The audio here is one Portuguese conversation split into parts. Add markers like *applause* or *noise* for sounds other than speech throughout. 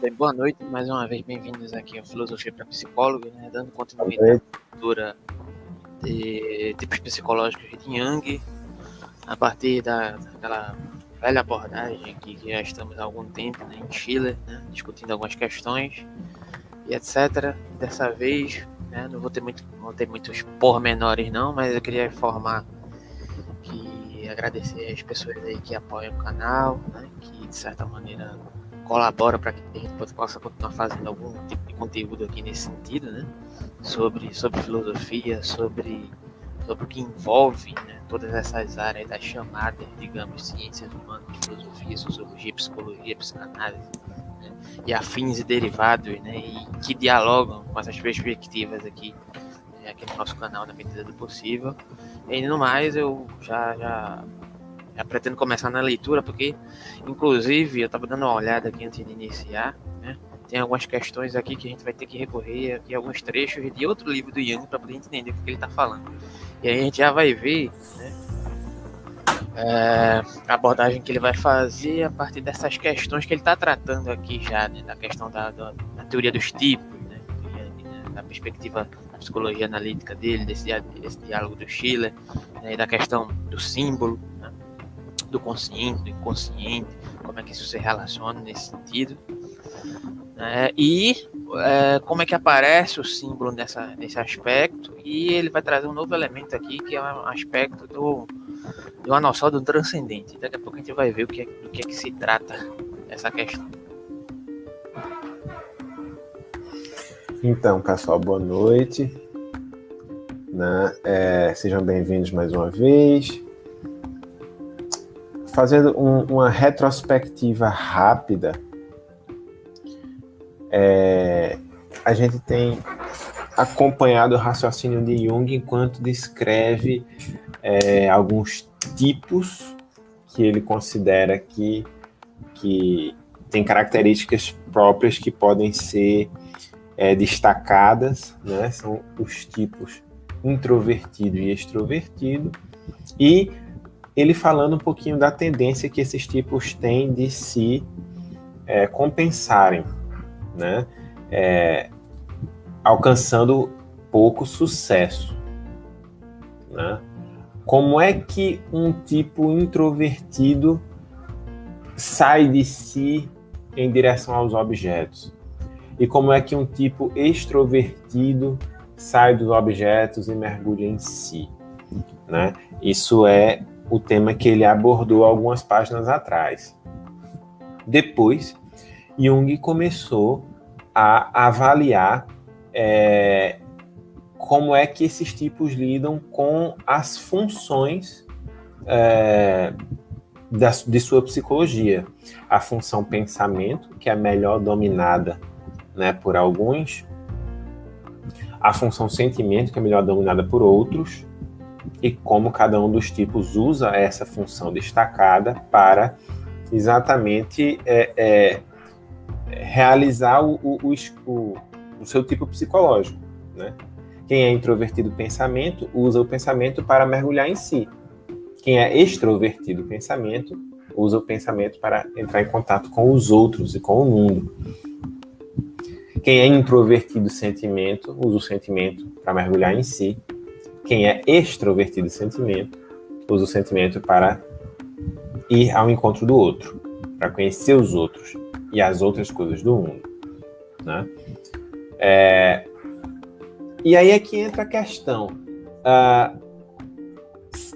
Bem, boa noite, mais uma vez bem-vindos aqui ao Filosofia para Psicólogo, né, dando continuidade à cultura de tipos psicológicos de Jung, a partir da, daquela velha abordagem que, que já estamos há algum tempo né, em Chile, né, discutindo algumas questões e etc. Dessa vez, né, não vou ter, muito, vou ter muitos pormenores não, mas eu queria informar que agradecer as pessoas aí que apoiam o canal, né, que de certa maneira colabora para que a gente possa continuar fazendo algum tipo de conteúdo aqui nesse sentido, né? Sobre, sobre filosofia, sobre, sobre o que envolve né? todas essas áreas das chamadas, digamos, ciências humanas, filosofia, sociologia, psicologia, psicanálise, né? e afins e derivados, né? E que dialogam com essas perspectivas aqui, né? aqui no nosso canal na medida do possível. E no mais, eu já, já já pretendo começar na leitura, porque, inclusive, eu estava dando uma olhada aqui antes de iniciar, né? Tem algumas questões aqui que a gente vai ter que recorrer aqui alguns trechos de outro livro do Jung para poder entender o que ele está falando. E aí a gente já vai ver, né? É, a abordagem que ele vai fazer a partir dessas questões que ele está tratando aqui já, né, da questão da, da, da teoria dos tipos, né, né, da perspectiva da psicologia analítica dele, desse, desse diálogo do Schiller, né, da questão do símbolo, do consciente, do inconsciente, como é que isso se relaciona nesse sentido. É, e é, como é que aparece o símbolo nessa, nesse aspecto, e ele vai trazer um novo elemento aqui, que é um aspecto do, de uma noção do transcendente. Daqui a pouco a gente vai ver o que é, do que é que se trata essa questão. Então, pessoal, boa noite. Né? É, sejam bem-vindos mais uma vez fazendo um, uma retrospectiva rápida, é, a gente tem acompanhado o raciocínio de Jung enquanto descreve é, alguns tipos que ele considera que, que tem características próprias que podem ser é, destacadas, né? são os tipos introvertido e extrovertido, e ele falando um pouquinho da tendência que esses tipos têm de se é, compensarem, né? É, alcançando pouco sucesso. Né? Como é que um tipo introvertido sai de si em direção aos objetos? E como é que um tipo extrovertido sai dos objetos e mergulha em si? Né? Isso é o tema que ele abordou algumas páginas atrás. Depois, Jung começou a avaliar é, como é que esses tipos lidam com as funções é, da, de sua psicologia. A função pensamento, que é melhor dominada né, por alguns, a função sentimento, que é melhor dominada por outros, e como cada um dos tipos usa essa função destacada para exatamente é, é, realizar o, o, o, o, seu tipo psicológico. Né? Quem é introvertido pensamento usa o pensamento para mergulhar em si. Quem é extrovertido pensamento usa o pensamento para entrar em contato com os outros e com o mundo. Quem é introvertido sentimento usa o sentimento para mergulhar em si quem é extrovertido de sentimento usa o sentimento para ir ao encontro do outro, para conhecer os outros e as outras coisas do mundo. Né? É... E aí é que entra a questão. Uh,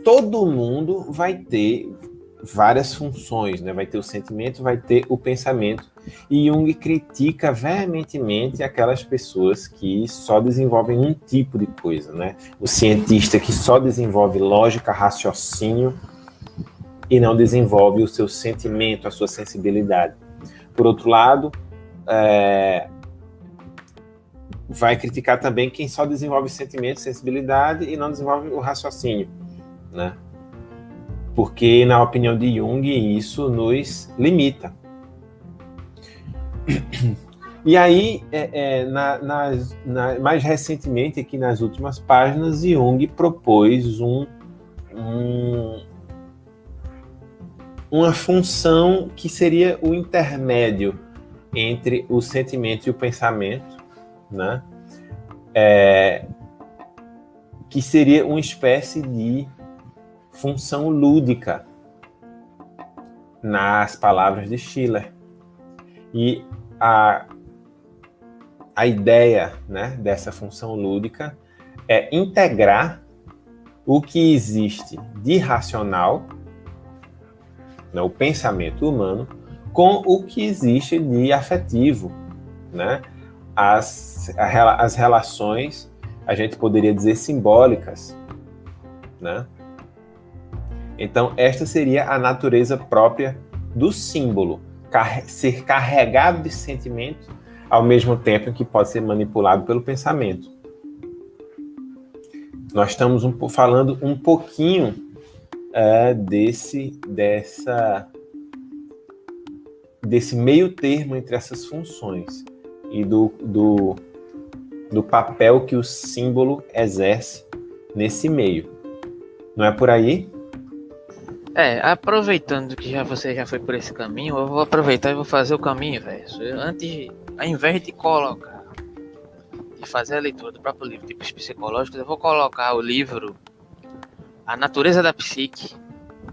todo mundo vai ter várias funções, né? Vai ter o sentimento, vai ter o pensamento. E Jung critica veementemente aquelas pessoas que só desenvolvem um tipo de coisa, né? O cientista que só desenvolve lógica, raciocínio e não desenvolve o seu sentimento, a sua sensibilidade. Por outro lado, é... vai criticar também quem só desenvolve sentimento, sensibilidade e não desenvolve o raciocínio, né? porque, na opinião de Jung, isso nos limita. E aí, é, é, na, nas, na, mais recentemente, aqui nas últimas páginas, Jung propôs um, um, uma função que seria o intermédio entre o sentimento e o pensamento, né? É, que seria uma espécie de função lúdica nas palavras de Schiller. E a, a ideia né, dessa função lúdica é integrar o que existe de racional, né, o pensamento humano, com o que existe de afetivo, né? As, as relações, a gente poderia dizer simbólicas, né? Então, esta seria a natureza própria do símbolo, ser carregado de sentimento ao mesmo tempo que pode ser manipulado pelo pensamento. Nós estamos um, falando um pouquinho é, desse, dessa, desse meio termo entre essas funções e do, do, do papel que o símbolo exerce nesse meio. Não é por aí? É, aproveitando que já você já foi por esse caminho, eu vou aproveitar e vou fazer o caminho inverso. Antes, ao invés de colocar, de fazer a leitura do próprio livro tipos psicológicos, eu vou colocar o livro A Natureza da Psique,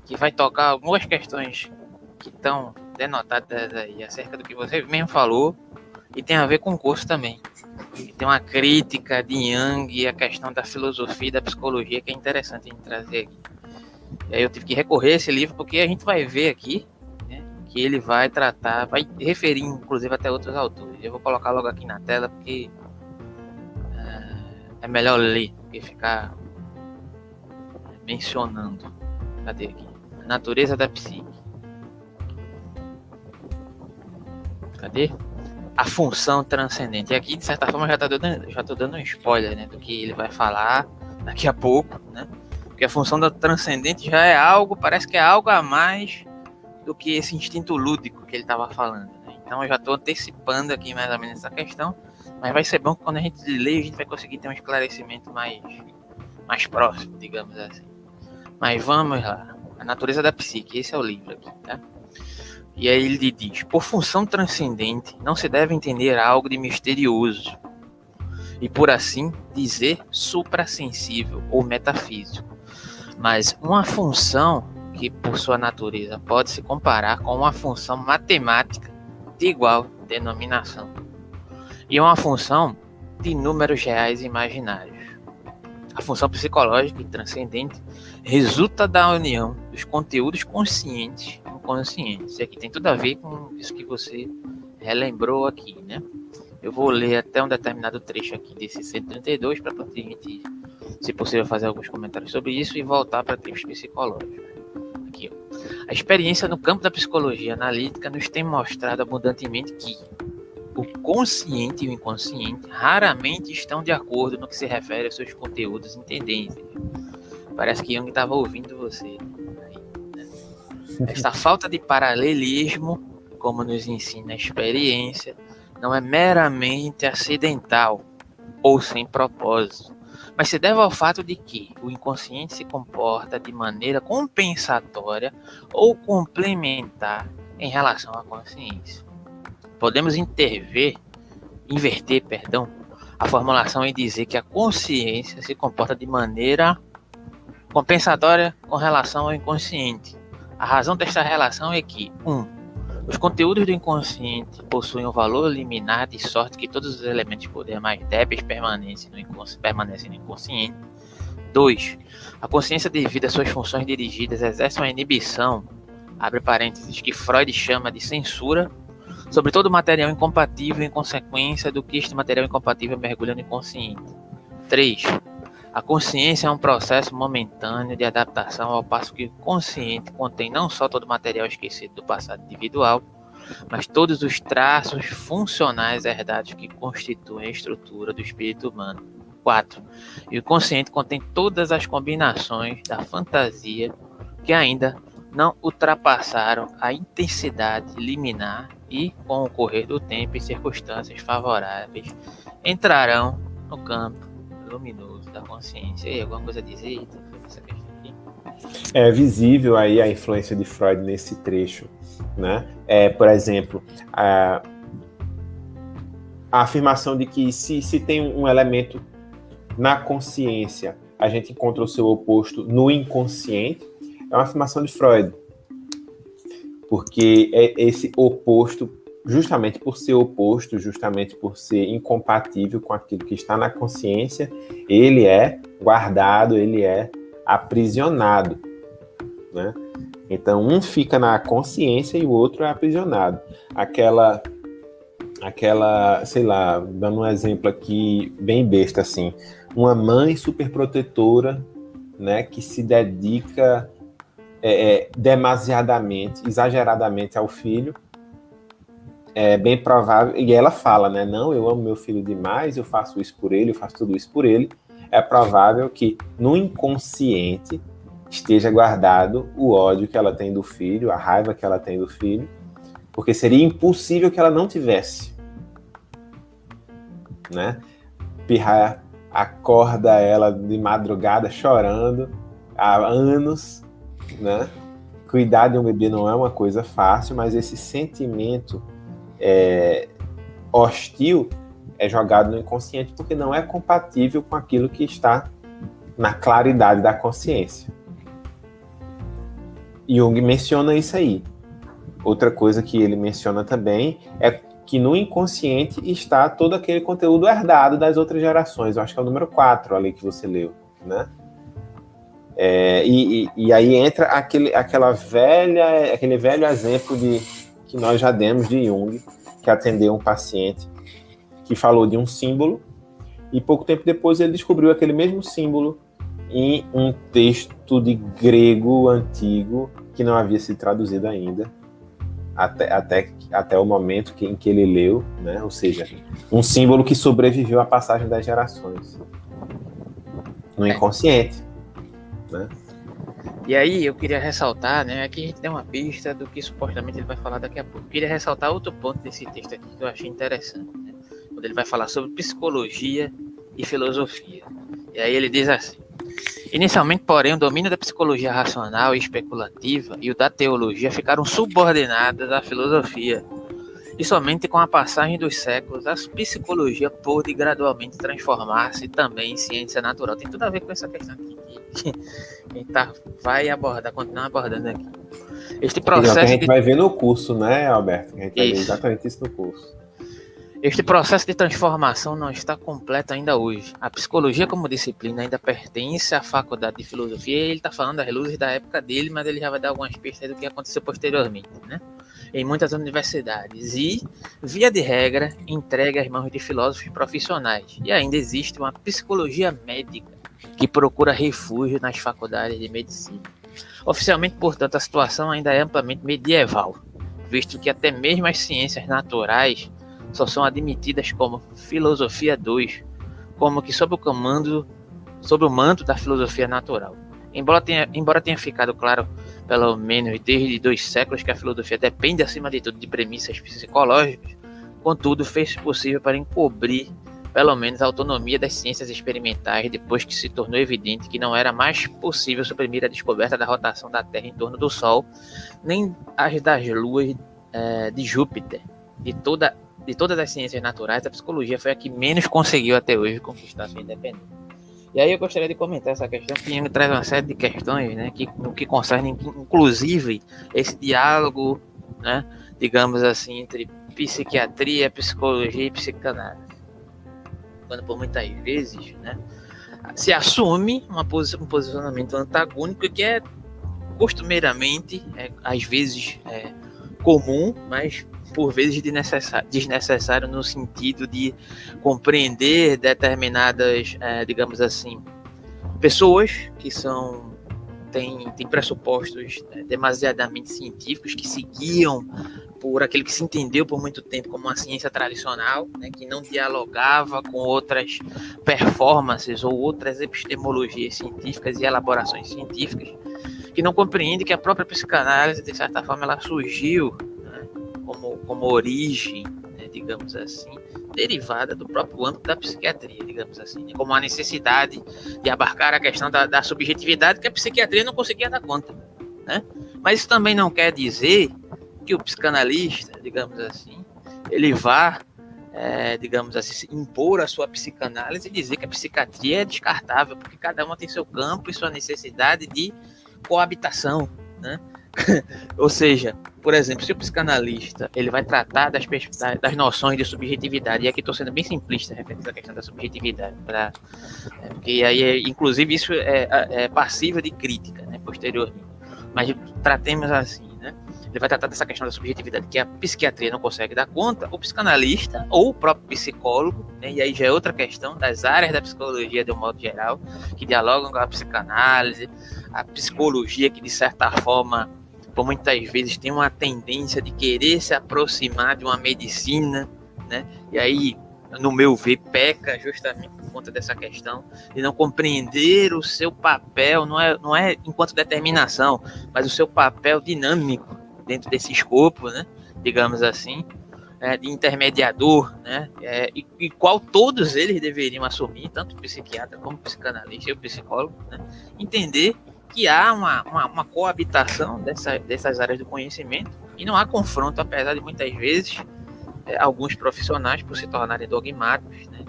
que vai tocar algumas questões que estão denotadas aí acerca do que você mesmo falou e tem a ver com o curso também. E tem uma crítica de Jung e a questão da filosofia e da psicologia que é interessante gente trazer aqui. E aí eu tive que recorrer a esse livro porque a gente vai ver aqui né, que ele vai tratar, vai referir inclusive até outros autores. Eu vou colocar logo aqui na tela porque é, é melhor ler do que ficar mencionando. Cadê aqui? A natureza da psique. Cadê? A função transcendente. E aqui, de certa forma, já estou dando, já dando um spoiler né, do que ele vai falar daqui a pouco, né? Porque a função da transcendente já é algo, parece que é algo a mais do que esse instinto lúdico que ele estava falando. Né? Então eu já estou antecipando aqui mais ou menos essa questão, mas vai ser bom que quando a gente lê a gente vai conseguir ter um esclarecimento mais, mais próximo, digamos assim. Mas vamos lá. A natureza da psique, esse é o livro aqui, tá? E aí ele diz: por função transcendente, não se deve entender algo de misterioso e, por assim dizer, suprassensível ou metafísico mas uma função que, por sua natureza, pode se comparar com uma função matemática de igual denominação e uma função de números reais imaginários. A função psicológica e transcendente resulta da união dos conteúdos conscientes e inconscientes. E aqui tem tudo a ver com isso que você relembrou aqui, né? Eu vou ler até um determinado trecho aqui desse 132 para a gente se possível, fazer alguns comentários sobre isso e voltar para tipos psicológicos. Aqui, ó. A experiência no campo da psicologia analítica nos tem mostrado abundantemente que o consciente e o inconsciente raramente estão de acordo no que se refere aos seus conteúdos e tendências. Parece que Jung estava ouvindo você. Né? Esta *laughs* falta de paralelismo, como nos ensina a experiência, não é meramente acidental ou sem propósito mas se deve ao fato de que o inconsciente se comporta de maneira compensatória ou complementar em relação à consciência. Podemos interver, inverter, perdão, a formulação e dizer que a consciência se comporta de maneira compensatória com relação ao inconsciente. A razão desta relação é que, 1. Um, os conteúdos do inconsciente possuem um valor liminar de sorte que todos os elementos de poder mais débeis permanecem no, permanecem no inconsciente. 2. A consciência devido às suas funções dirigidas exerce uma inibição, abre parênteses, que Freud chama de censura, sobre todo material incompatível em consequência do que este material incompatível mergulha no inconsciente. 3. A consciência é um processo momentâneo de adaptação, ao passo que o consciente contém não só todo o material esquecido do passado individual, mas todos os traços funcionais herdados que constituem a estrutura do espírito humano. 4. E o consciente contém todas as combinações da fantasia que ainda não ultrapassaram a intensidade liminar e, com o correr do tempo e circunstâncias favoráveis, entrarão no campo luminoso da consciência. E alguma coisa a dizer? É visível aí a influência de Freud nesse trecho, né? É, por exemplo, a, a afirmação de que se, se tem um elemento na consciência, a gente encontra o seu oposto no inconsciente, é uma afirmação de Freud. Porque é esse oposto, justamente por ser oposto, justamente por ser incompatível com aquilo que está na consciência, ele é guardado, ele é aprisionado. Né? Então, um fica na consciência e o outro é aprisionado. Aquela aquela, sei lá, dando um exemplo aqui bem besta assim, uma mãe super protetora, né, que se dedica é, é, demasiadamente, exageradamente ao filho, é bem provável, e ela fala, né, não, eu amo meu filho demais, eu faço isso por ele, eu faço tudo isso por ele, é provável que no inconsciente esteja guardado o ódio que ela tem do filho, a raiva que ela tem do filho, porque seria impossível que ela não tivesse. Né? Acorda ela de madrugada chorando há anos, né? Cuidar de um bebê não é uma coisa fácil, mas esse sentimento é, hostil é jogado no inconsciente porque não é compatível com aquilo que está na claridade da consciência. Jung menciona isso aí. Outra coisa que ele menciona também é que no inconsciente está todo aquele conteúdo herdado das outras gerações. Eu acho que é o número 4 ali que você leu, né? É, e, e, e, aí entra aquele, aquela velha, aquele velho exemplo de que nós já demos de Jung, que atendeu um paciente que falou de um símbolo e pouco tempo depois ele descobriu aquele mesmo símbolo em um texto de grego antigo que não havia sido traduzido ainda até, até, até o momento que, em que ele leu, né? ou seja, um símbolo que sobreviveu à passagem das gerações no inconsciente. Né? E aí eu queria ressaltar, né? Aqui a gente tem uma pista do que supostamente ele vai falar daqui a pouco. Eu queria ressaltar outro ponto desse texto aqui que eu achei interessante, né? quando ele vai falar sobre psicologia e filosofia. E aí ele diz assim: Inicialmente, porém, o domínio da psicologia racional e especulativa e o da teologia ficaram subordinados à filosofia. E somente com a passagem dos séculos, a psicologia pôde gradualmente transformar-se também em ciência natural. Tem tudo a ver com essa questão aqui que *laughs* a gente tá, vai abordar, continuar abordando aqui. Este processo. que a gente de... vai ver no curso, né, Alberto? A gente vai ver exatamente isso no curso. Este processo de transformação não está completo ainda hoje. A psicologia como disciplina ainda pertence à faculdade de filosofia. Ele está falando das luzes da época dele, mas ele já vai dar algumas pistas do que aconteceu posteriormente, né? Em muitas universidades e, via de regra, entregue às mãos de filósofos profissionais. E ainda existe uma psicologia médica que procura refúgio nas faculdades de medicina. Oficialmente, portanto, a situação ainda é amplamente medieval, visto que até mesmo as ciências naturais só são admitidas como filosofia 2, como que sob o comando, sob o manto da filosofia natural. Embora tenha, embora tenha ficado claro, pelo menos desde dois séculos, que a filosofia depende, acima de tudo, de premissas psicológicas, contudo, fez possível para encobrir, pelo menos, a autonomia das ciências experimentais depois que se tornou evidente que não era mais possível suprimir a descoberta da rotação da Terra em torno do Sol, nem as das luas é, de Júpiter, de toda de todas as ciências naturais, a psicologia foi a que menos conseguiu até hoje conquistar sua independência. E aí eu gostaria de comentar essa questão, que traz uma série de questões, né, que, no que concerne, inclusive, esse diálogo, né, digamos assim, entre psiquiatria, psicologia e psicanálise. Quando por muitas vezes, né, se assume uma posição, um posicionamento antagônico que é costumeiramente, é, às vezes, é, comum, mas por vezes desnecessário no sentido de compreender determinadas, é, digamos assim, pessoas que são têm, têm pressupostos né, demasiadamente científicos que seguiam por aquele que se entendeu por muito tempo como uma ciência tradicional, né, que não dialogava com outras performances ou outras epistemologias científicas e elaborações científicas, que não compreende que a própria psicanálise, de certa forma, ela surgiu como, como origem, né, digamos assim, derivada do próprio âmbito da psiquiatria, digamos assim, né, como a necessidade de abarcar a questão da, da, subjetividade que a psiquiatria não conseguia dar conta. Né? Mas isso também não quer dizer que o psicanalista, digamos assim, ele vá é, digamos assim, impor a sua psicanálise e dizer que a psiquiatria é descartável, porque cada uma tem seu campo e sua necessidade de coabitação, né? *laughs* Ou seja, por exemplo, se o psicanalista ele vai tratar das, das noções de subjetividade, e aqui estou sendo bem simplista referente à questão da subjetividade, pra, é, porque aí, inclusive, isso é, é, é de crítica né, posteriormente. Mas tratemos assim, né? Ele vai tratar dessa questão da subjetividade que a psiquiatria não consegue dar conta, o psicanalista ou o próprio psicólogo, né, e aí já é outra questão das áreas da psicologia de um modo geral, que dialogam com a psicanálise, a psicologia que de certa forma por muitas vezes tem uma tendência de querer se aproximar de uma medicina, né? E aí, no meu ver, peca justamente por conta dessa questão de não compreender o seu papel, não é, não é enquanto determinação, mas o seu papel dinâmico dentro desse escopo, né? Digamos assim, é, de intermediador, né? É, e, e, qual todos eles deveriam assumir, tanto psiquiatra como psicanalista e psicólogo, né? Entender que há uma, uma, uma coabitação dessa, dessas áreas do conhecimento e não há confronto, apesar de muitas vezes é, alguns profissionais, por se tornarem dogmáticos, né,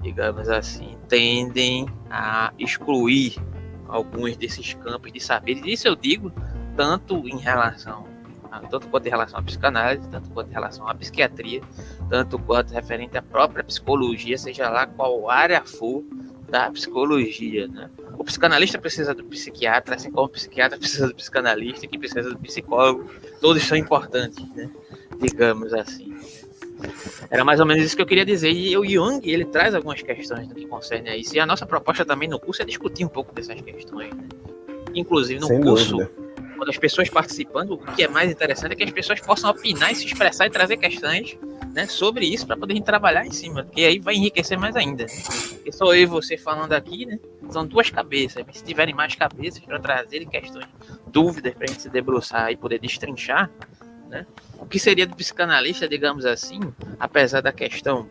digamos assim, tendem a excluir alguns desses campos de saberes. Isso eu digo tanto em relação tanto quanto em relação à psicanálise, tanto quanto em relação à psiquiatria, tanto quanto referente à própria psicologia, seja lá qual área for da psicologia, né? O psicanalista precisa do psiquiatra, assim como o psiquiatra *laughs* precisa do psicanalista, que precisa do psicólogo. Todos são importantes, né? Digamos assim. Era mais ou menos isso que eu queria dizer. E o Jung, ele traz algumas questões no que concerne a isso. E a nossa proposta também no curso é discutir um pouco dessas questões, né? Inclusive no Sem curso, dúvida. quando as pessoas participando, o que é mais interessante é que as pessoas possam opinar e se expressar e trazer questões né, sobre isso para poder trabalhar em cima, porque aí vai enriquecer mais ainda. Porque sou eu e você falando aqui, né? São duas cabeças. Se tiverem mais cabeças para trazerem questões, dúvidas para a gente se debruçar e poder destrinchar, né? O que seria do psicanalista, digamos assim, apesar da questão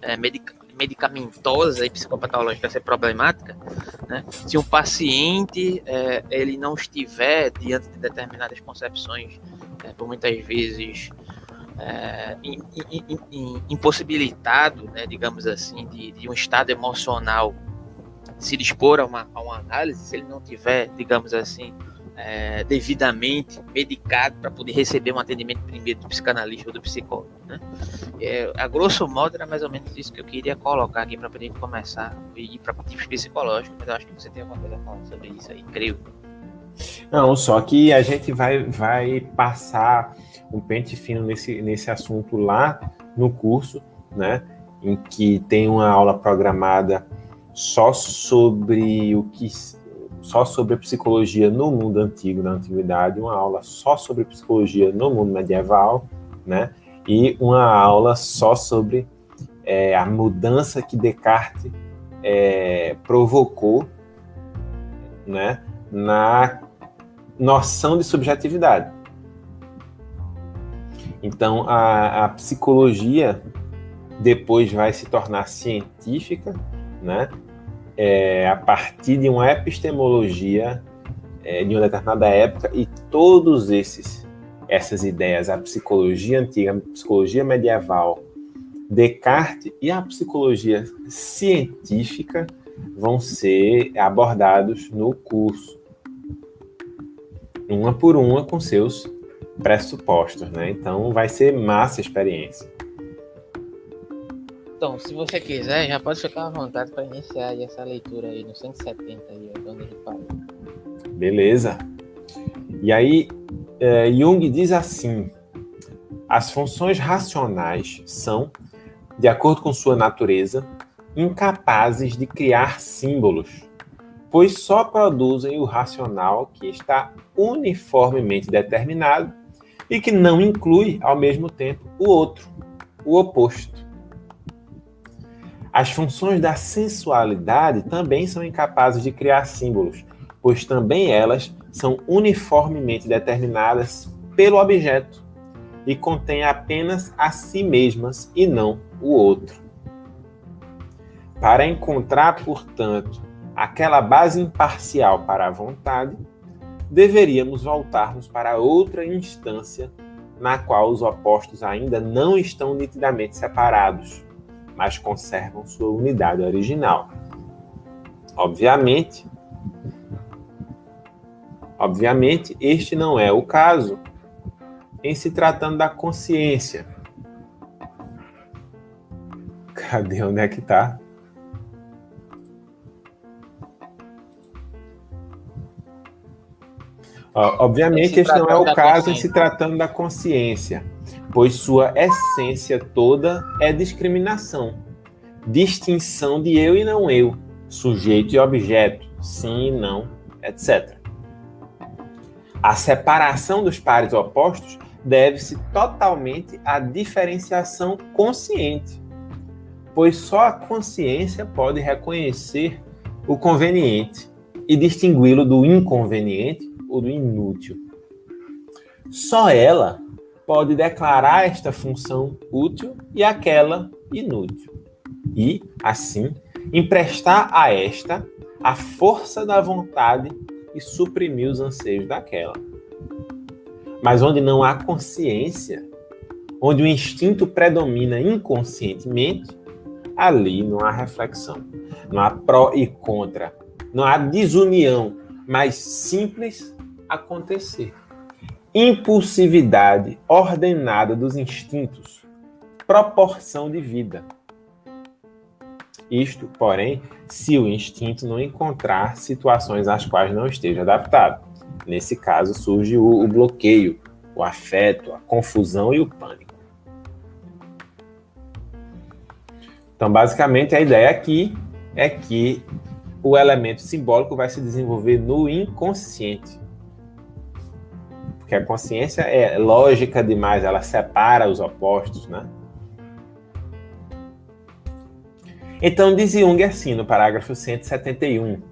é, medica medicamentosa e psicopatológica ser problemática, né? se um paciente é, ele não estiver diante de determinadas concepções, é, por muitas vezes é, impossibilitado, né, digamos assim, de, de, um estado emocional se dispor a uma, a uma análise, se ele não tiver, digamos assim, é, devidamente medicado para poder receber um atendimento primeiro do psicanalista ou do psicólogo. Né? É, a grosso modo era mais ou menos isso que eu queria colocar aqui para poder começar e ir para motivos psicológicos, mas eu acho que você tem alguma coisa a falar sobre isso aí, creio. Não, só que a gente vai, vai passar um pente fino nesse, nesse assunto lá no curso, né? Em que tem uma aula programada só sobre o que só sobre a psicologia no mundo antigo, na antiguidade, uma aula só sobre psicologia no mundo medieval, né? E uma aula só sobre é, a mudança que Descartes é, provocou, né? Na noção de subjetividade. Então, a, a psicologia depois vai se tornar científica, né? É, a partir de uma epistemologia é, de uma determinada época e todos esses essas ideias, a psicologia antiga, a psicologia medieval, Descartes e a psicologia científica vão ser abordados no curso, uma por uma com seus pressupostos, né? Então vai ser massa a experiência. Então, se você quiser, já pode ficar à vontade para iniciar essa leitura aí no 170 aí, onde a gente parou. Beleza. E aí, é, Jung diz assim: as funções racionais são, de acordo com sua natureza, incapazes de criar símbolos, pois só produzem o racional que está uniformemente determinado e que não inclui, ao mesmo tempo, o outro, o oposto. As funções da sensualidade também são incapazes de criar símbolos, pois também elas são uniformemente determinadas pelo objeto e contêm apenas a si mesmas e não o outro. Para encontrar, portanto, aquela base imparcial para a vontade, deveríamos voltarmos para outra instância na qual os opostos ainda não estão nitidamente separados, mas conservam sua unidade original. Obviamente, obviamente, este não é o caso em se tratando da consciência. Cadê onde é que está? Obviamente, este não é o caso em se tratando da consciência, pois sua essência toda é discriminação, distinção de eu e não eu, sujeito e objeto, sim e não, etc. A separação dos pares opostos deve-se totalmente à diferenciação consciente, pois só a consciência pode reconhecer o conveniente e distingui-lo do inconveniente ou do inútil. Só ela pode declarar esta função útil e aquela inútil. E, assim, emprestar a esta a força da vontade e suprimir os anseios daquela. Mas onde não há consciência, onde o instinto predomina inconscientemente, ali não há reflexão, não há pró e contra, não há desunião, mas simples acontecer. Impulsividade ordenada dos instintos, proporção de vida. Isto, porém, se o instinto não encontrar situações às quais não esteja adaptado. Nesse caso, surge o, o bloqueio, o afeto, a confusão e o pânico. Então, basicamente, a ideia aqui é que o elemento simbólico vai se desenvolver no inconsciente. Porque a consciência é lógica demais, ela separa os opostos, né? Então, diz Jung assim no parágrafo 171: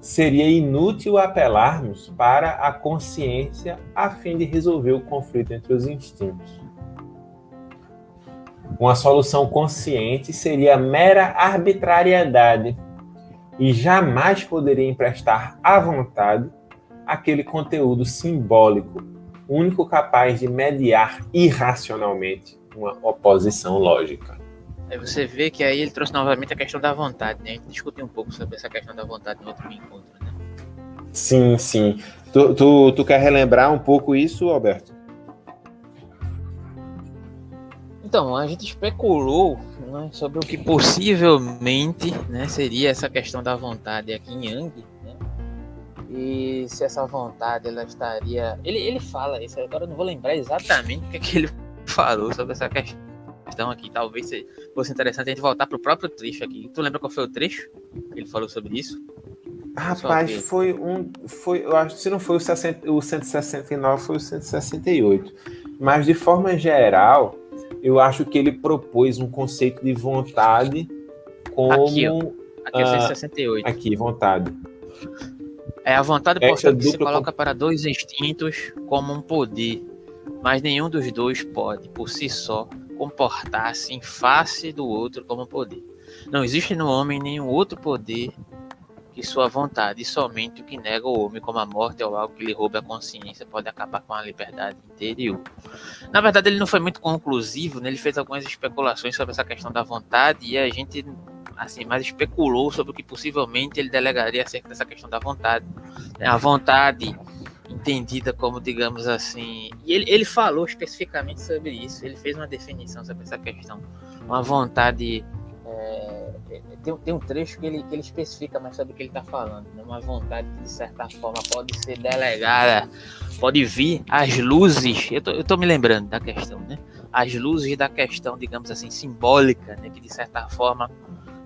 seria inútil apelarmos para a consciência a fim de resolver o conflito entre os instintos. Uma solução consciente seria mera arbitrariedade e jamais poderia emprestar à vontade aquele conteúdo simbólico, único capaz de mediar irracionalmente uma oposição lógica. Aí você vê que aí ele trouxe novamente a questão da vontade, né? A gente discutiu um pouco sobre essa questão da vontade no outro encontro, né? Sim, sim. Tu, tu, tu quer relembrar um pouco isso, Alberto? Então, a gente especulou né, sobre o que possivelmente né, seria essa questão da vontade aqui em Yang, e se essa vontade ela estaria. Ele, ele fala isso, agora eu não vou lembrar exatamente o que, é que ele *laughs* falou sobre essa questão aqui. Talvez fosse interessante a gente voltar para o próprio trecho aqui. Tu lembra qual foi o trecho que ele falou sobre isso? Rapaz, foi um. Foi, eu acho que se não foi o, 60, o 169, foi o 168. Mas de forma geral, eu acho que ele propôs um conceito de vontade como. Aqui, ó. Aqui é o 168. Ah, aqui, vontade. É a vontade posta que se coloca com... para dois instintos como um poder, mas nenhum dos dois pode, por si só, comportar-se em face do outro como poder. Não existe no homem nenhum outro poder que sua vontade, e somente o que nega o homem como a morte ou algo que lhe roube a consciência pode acabar com a liberdade interior. Na verdade, ele não foi muito conclusivo, né? ele fez algumas especulações sobre essa questão da vontade e a gente assim, mas especulou sobre o que possivelmente ele delegaria acerca dessa questão da vontade. Né? A vontade entendida como, digamos assim, e ele, ele falou especificamente sobre isso, ele fez uma definição sobre essa questão. Uma vontade. É, tem, tem um trecho que ele, que ele especifica mais sobre o que ele está falando. Né? Uma vontade que, de certa forma, pode ser delegada, pode vir as luzes. Eu tô, eu tô me lembrando da questão, né? As luzes da questão, digamos assim, simbólica, né? que de certa forma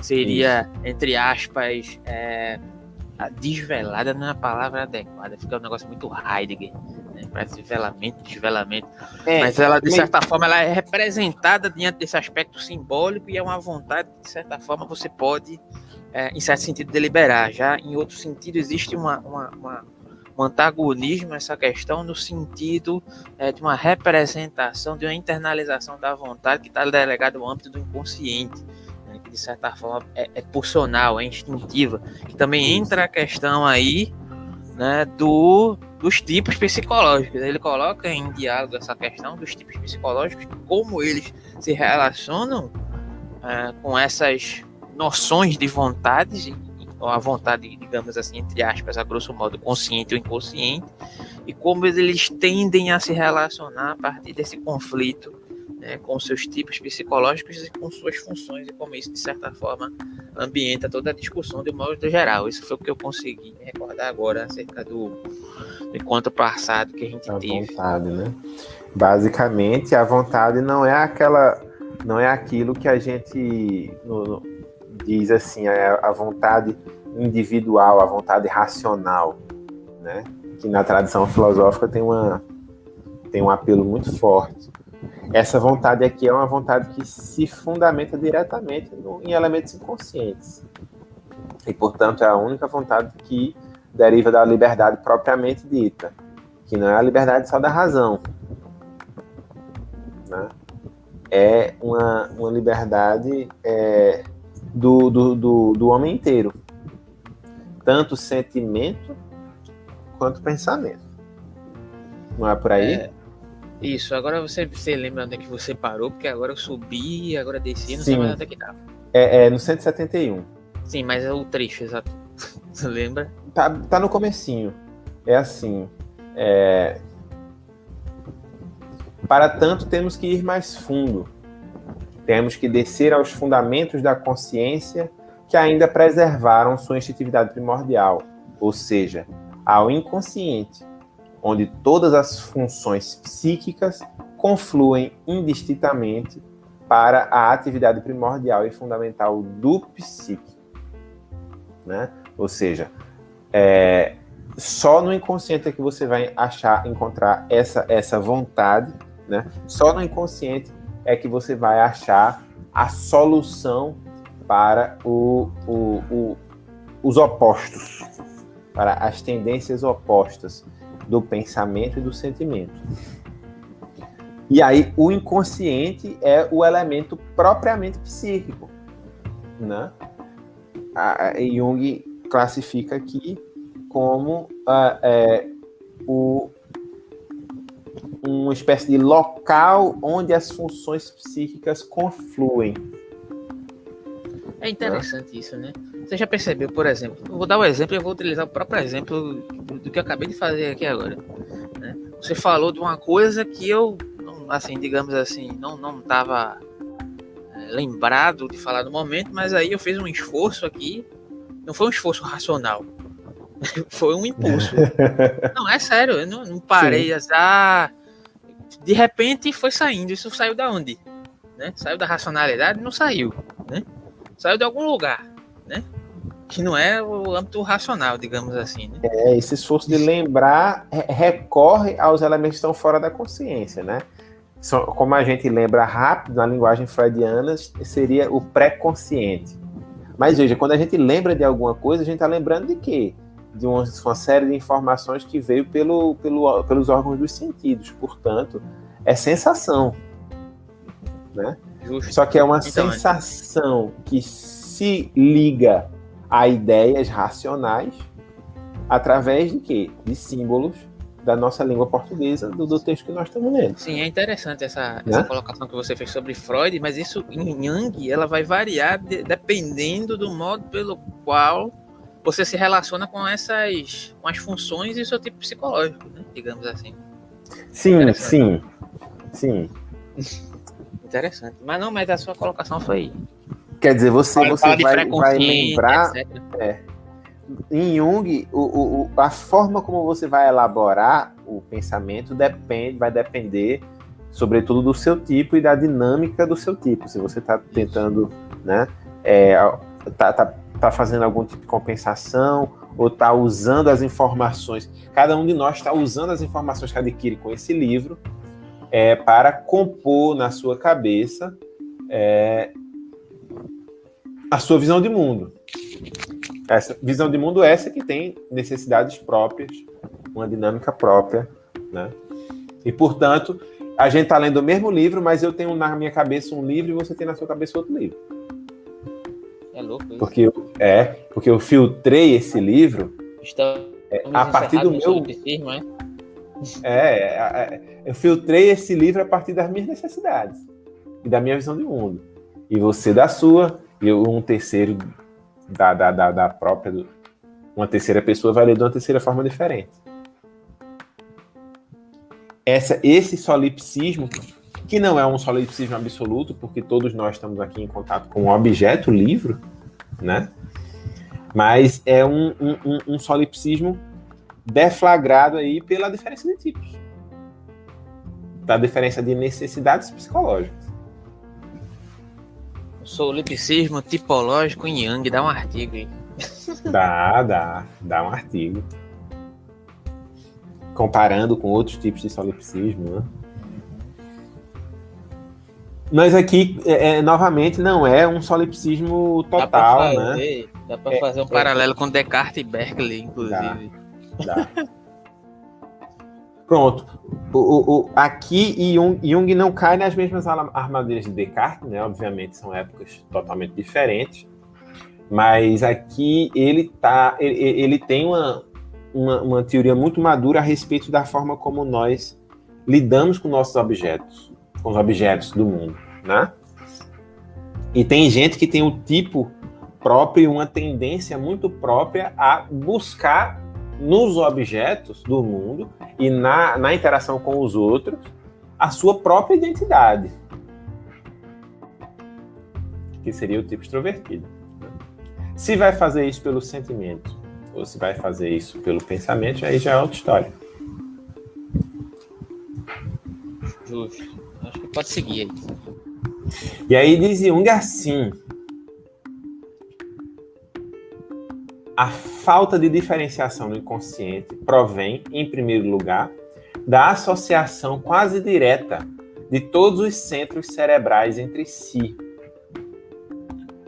seria, Isso. entre aspas, é, desvelada não é a palavra adequada, fica um negócio muito Heidegger, né? parece desvelamento, desvelamento, é, mas ela, de certa mas... forma, ela é representada diante desse aspecto simbólico e é uma vontade que, de certa forma, você pode, é, em certo sentido, deliberar, já em outro sentido existe uma, uma, uma um antagonismo essa questão no sentido é, de uma representação, de uma internalização da vontade que está delegada no âmbito do inconsciente que de certa forma é, é pulsional, é instintiva, que também entra a questão aí né, do, dos tipos psicológicos. Ele coloca em diálogo essa questão dos tipos psicológicos, como eles se relacionam é, com essas noções de vontades, ou a vontade, digamos assim, entre aspas, a grosso modo, consciente ou inconsciente, e como eles tendem a se relacionar a partir desse conflito né, com seus tipos psicológicos e com suas funções, e como isso, de certa forma, ambienta toda a discussão de modo geral. Isso foi o que eu consegui recordar agora acerca do, do encontro passado que a gente a teve. Vontade, né? Basicamente, a vontade não é aquela. Não é aquilo que a gente no, no, diz assim, é a vontade individual, a vontade racional, né? Que na tradição filosófica tem, uma, tem um apelo muito forte. Essa vontade aqui é uma vontade que se fundamenta diretamente no, em elementos inconscientes. E, portanto, é a única vontade que deriva da liberdade propriamente dita, que não é a liberdade só da razão. Né? É uma, uma liberdade é, do, do, do, do homem inteiro. Tanto sentimento quanto pensamento. Não é por aí? É, isso, agora você, você lembra onde é que você parou, porque agora eu subi, agora desci, não Sim. sei mais onde é que tava. É, é no 171. Sim, mas é o trecho, exato. *laughs* Você lembra? Tá, tá no comecinho. É assim. É... Para tanto, temos que ir mais fundo. Temos que descer aos fundamentos da consciência que ainda preservaram sua instintividade primordial, ou seja, ao inconsciente, onde todas as funções psíquicas confluem indistintamente para a atividade primordial e fundamental do psíquico. Né? Ou seja, é, só no inconsciente é que você vai achar, encontrar essa, essa vontade, né? só no inconsciente é que você vai achar a solução para o, o, o, os opostos, para as tendências opostas do pensamento e do sentimento. E aí o inconsciente é o elemento propriamente psíquico, né? A Jung classifica aqui como uh, é, o, uma espécie de local onde as funções psíquicas confluem. É interessante né? isso, né? Você já percebeu, por exemplo, eu vou dar um exemplo eu vou utilizar o próprio exemplo do que eu acabei de fazer aqui agora. Né? Você falou de uma coisa que eu, assim, digamos assim, não não estava é, lembrado de falar no momento, mas aí eu fiz um esforço aqui. Não foi um esforço racional, *laughs* foi um impulso. *laughs* não, é sério, eu não, não parei a ah, de repente foi saindo. Isso saiu da onde? Né? Saiu da racionalidade? Não saiu, né? Saiu de algum lugar, né? que não é o âmbito racional, digamos assim. Né? É, esse esforço de lembrar recorre aos elementos que estão fora da consciência, né? Como a gente lembra rápido na linguagem freudiana, seria o pré-consciente. Mas veja, quando a gente lembra de alguma coisa, a gente está lembrando de quê? De uma, uma, série de informações que veio pelo, pelo, pelos órgãos dos sentidos. Portanto, é sensação. Né? Só que é uma então, sensação que se liga a ideias racionais através de quê? De símbolos da nossa língua portuguesa, do, do texto que nós estamos lendo. Sim, é interessante essa, né? essa colocação que você fez sobre Freud, mas isso em Jung ela vai variar de, dependendo do modo pelo qual você se relaciona com essas com as funções e o seu tipo psicológico, né? digamos assim. Sim, sim, sim. Interessante. Mas não, mas a sua colocação foi Quer dizer, você, você vai, vai lembrar. É, em Jung, o, o, a forma como você vai elaborar o pensamento depende, vai depender, sobretudo, do seu tipo e da dinâmica do seu tipo. Se você está tentando, né, é, tá, tá, tá fazendo algum tipo de compensação ou está usando as informações. Cada um de nós está usando as informações que adquire com esse livro é, para compor na sua cabeça é, a sua visão de mundo. Essa visão de mundo é essa que tem necessidades próprias, uma dinâmica própria, né? E portanto, a gente está lendo o mesmo livro, mas eu tenho na minha cabeça um livro e você tem na sua cabeça outro livro. É louco isso. Porque eu, é, porque eu filtrei esse livro. Estamos É, a partir do meu. É? é, é, eu filtrei esse livro a partir das minhas necessidades e da minha visão de mundo. E você da sua, e um terceiro da, da, da, da própria. Uma terceira pessoa vai ler de uma terceira forma diferente. Essa, esse solipsismo, que não é um solipsismo absoluto, porque todos nós estamos aqui em contato com o objeto, livro, né? Mas é um, um, um solipsismo deflagrado aí pela diferença de tipos. Da diferença de necessidades psicológicas. Solipsismo tipológico em Yang, dá um artigo aí. Dá, dá, dá um artigo. Comparando com outros tipos de solipsismo, né? Mas aqui, é, é novamente, não é um solipsismo total, dá fazer, né? Dá para é, fazer um é, paralelo com Descartes e Berkeley, inclusive. Dá, dá. Pronto. O, o, aqui Jung, Jung não cai nas mesmas armadilhas de Descartes, né? Obviamente são épocas totalmente diferentes. Mas aqui ele tá, ele, ele tem uma, uma, uma teoria muito madura a respeito da forma como nós lidamos com nossos objetos, com os objetos do mundo, né? E tem gente que tem um tipo próprio, uma tendência muito própria a buscar nos objetos do mundo e na, na interação com os outros a sua própria identidade, que seria o tipo extrovertido. Se vai fazer isso pelo sentimento ou se vai fazer isso pelo pensamento, aí já é outra história. Justo. Acho que pode seguir aí. E aí diz Jung assim: a falta de diferenciação no inconsciente provém, em primeiro lugar, da associação quase direta de todos os centros cerebrais entre si.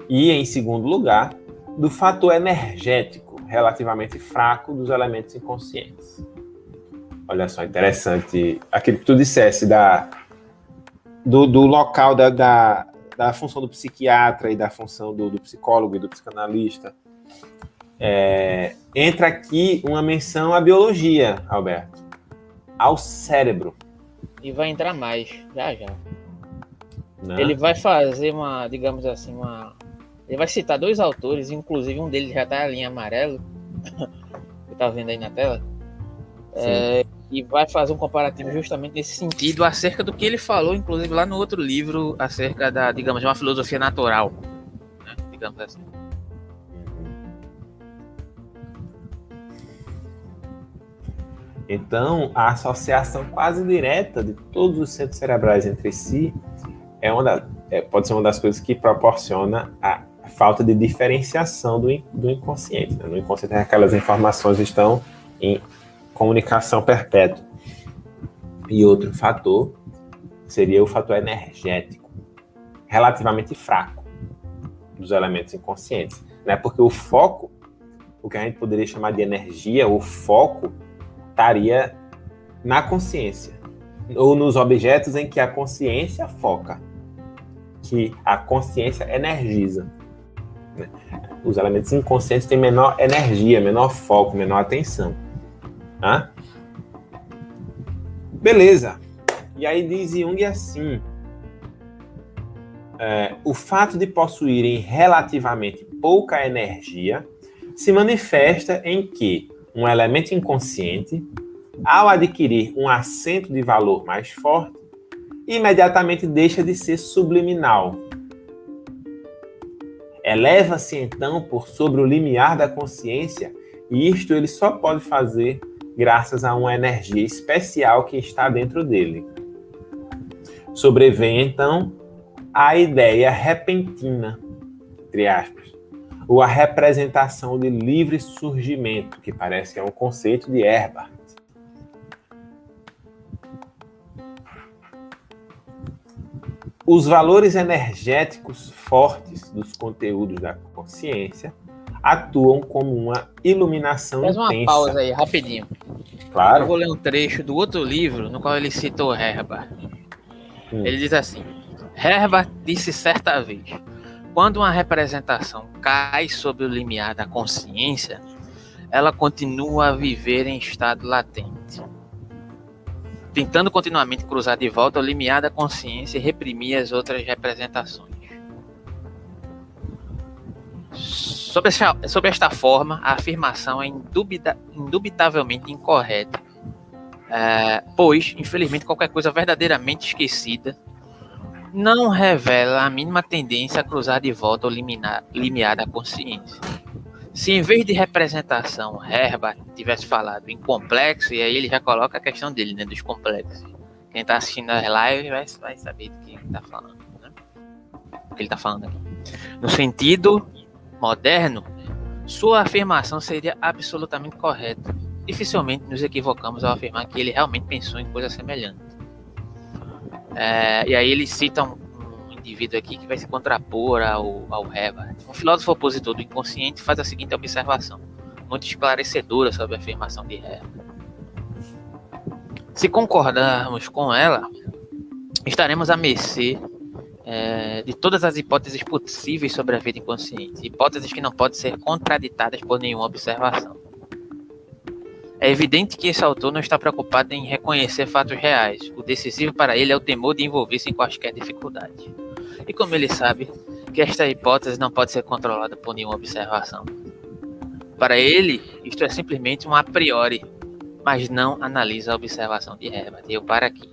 E, em segundo lugar, do fator energético relativamente fraco dos elementos inconscientes. Olha só, interessante. Aquilo que tu dissesse da, do, do local da, da, da, função do psiquiatra e da função do, do psicólogo e do psicanalista é, entra aqui uma menção à biologia, Alberto, ao cérebro. E vai entrar mais, já já. Não. Né? Ele vai fazer uma, digamos assim, uma. Ele vai citar dois autores, inclusive um deles já tá ali em amarelo, *laughs* que tá vendo aí na tela. É, e vai fazer um comparativo justamente nesse sentido, acerca do que ele falou, inclusive lá no outro livro, acerca da, digamos, de uma filosofia natural. Né? Digamos assim. Então, a associação quase direta de todos os centros cerebrais entre si é uma da, é, pode ser uma das coisas que proporciona a falta de diferenciação do, do inconsciente. Né? No inconsciente, aquelas informações estão em comunicação perpétua. E outro fator seria o fator energético, relativamente fraco dos elementos inconscientes. Né? Porque o foco, o que a gente poderia chamar de energia, o foco estaria na consciência ou nos objetos em que a consciência foca, que a consciência energiza. Né? Os elementos inconscientes têm menor energia, menor foco, menor atenção. Tá? Beleza. E aí diz Jung assim: é, o fato de possuírem relativamente pouca energia se manifesta em que um elemento inconsciente, ao adquirir um acento de valor mais forte, imediatamente deixa de ser subliminal. Eleva-se então por sobre o limiar da consciência, e isto ele só pode fazer graças a uma energia especial que está dentro dele. Sobrevém então a ideia repentina, entre aspas, ou a representação de livre surgimento, que parece que é um conceito de Herbart. Os valores energéticos fortes dos conteúdos da consciência atuam como uma iluminação Faz uma intensa. pausa aí, rapidinho. Claro. Eu vou ler um trecho do outro livro no qual ele citou Herbart. Hum. Ele diz assim: Herbart disse certa vez: quando uma representação cai sobre o limiar da consciência, ela continua a viver em estado latente, tentando continuamente cruzar de volta o limiar da consciência e reprimir as outras representações. Sob esta, sob esta forma, a afirmação é indubita, indubitavelmente incorreta, é, pois, infelizmente, qualquer coisa verdadeiramente esquecida não revela a mínima tendência a cruzar de volta o limiar, da consciência. Se em vez de representação Herbert tivesse falado em complexo, e aí ele já coloca a questão dele, né, dos complexos. Quem está assistindo as lives vai, vai saber do que ele está falando, né? O que ele está falando aqui. No sentido moderno, sua afirmação seria absolutamente correta. Dificilmente nos equivocamos ao afirmar que ele realmente pensou em coisa semelhante. É, e aí ele cita um, um, indivíduo aqui que vai se contrapor ao, ao Herbert. Um filósofo opositor do inconsciente faz a seguinte observação, muito esclarecedora sobre a afirmação de Herbert. Se concordarmos com ela, estaremos à mercê é, de todas as hipóteses possíveis sobre a vida inconsciente, hipóteses que não podem ser contraditadas por nenhuma observação. É evidente que esse autor não está preocupado em reconhecer fatos reais. O decisivo para ele é o temor de envolver-se em quaisquer dificuldade. E como ele sabe que esta hipótese não pode ser controlada por nenhuma observação. Para ele, isto é simplesmente um a priori, mas não analisa a observação de Herbert. Eu paro aqui.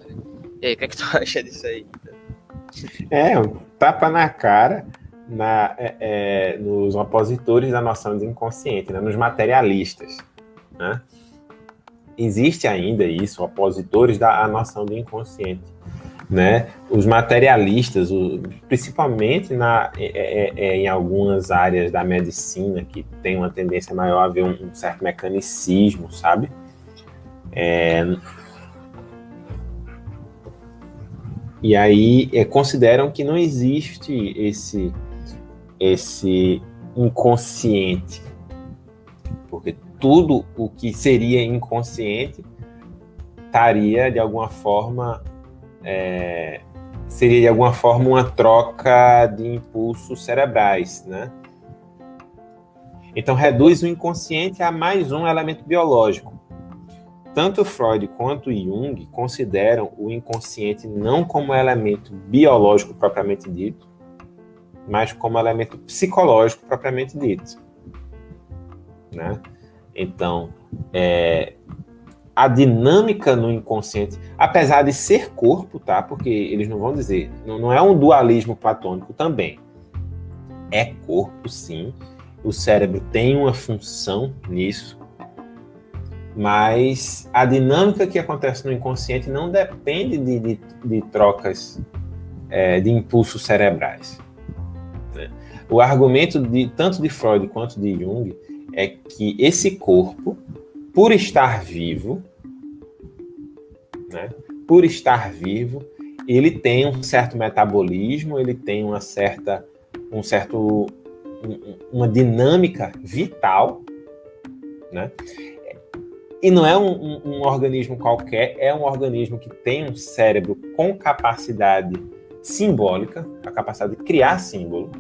E aí, o que, é que tu *laughs* acha disso aí? É, um tapa na cara na, é, é, nos opositores da noção de inconsciente, né? nos materialistas. Né? Existe ainda isso, opositores da noção do inconsciente. Né? Os materialistas, o, principalmente na, é, é, é, em algumas áreas da medicina, que tem uma tendência maior a ver um, um certo mecanicismo, sabe? É, E aí é, consideram que não existe esse, esse inconsciente, tudo o que seria inconsciente estaria de alguma forma é, seria de alguma forma uma troca de impulsos cerebrais, né? Então reduz o inconsciente a mais um elemento biológico. Tanto Freud quanto Jung consideram o inconsciente não como elemento biológico propriamente dito, mas como elemento psicológico propriamente dito. Né? Então, é, a dinâmica no inconsciente, apesar de ser corpo, tá? Porque eles não vão dizer, não, não é um dualismo platônico também. É corpo, sim. O cérebro tem uma função nisso, mas a dinâmica que acontece no inconsciente não depende de, de, de trocas é, de impulsos cerebrais. Né? O argumento de tanto de Freud quanto de Jung é que esse corpo, por estar vivo, né, por estar vivo, ele tem um certo metabolismo, ele tem uma certa, um certo, uma dinâmica vital, né? E não é um, um, um, organismo qualquer, é um organismo que tem um cérebro com capacidade simbólica, a capacidade de criar símbolo,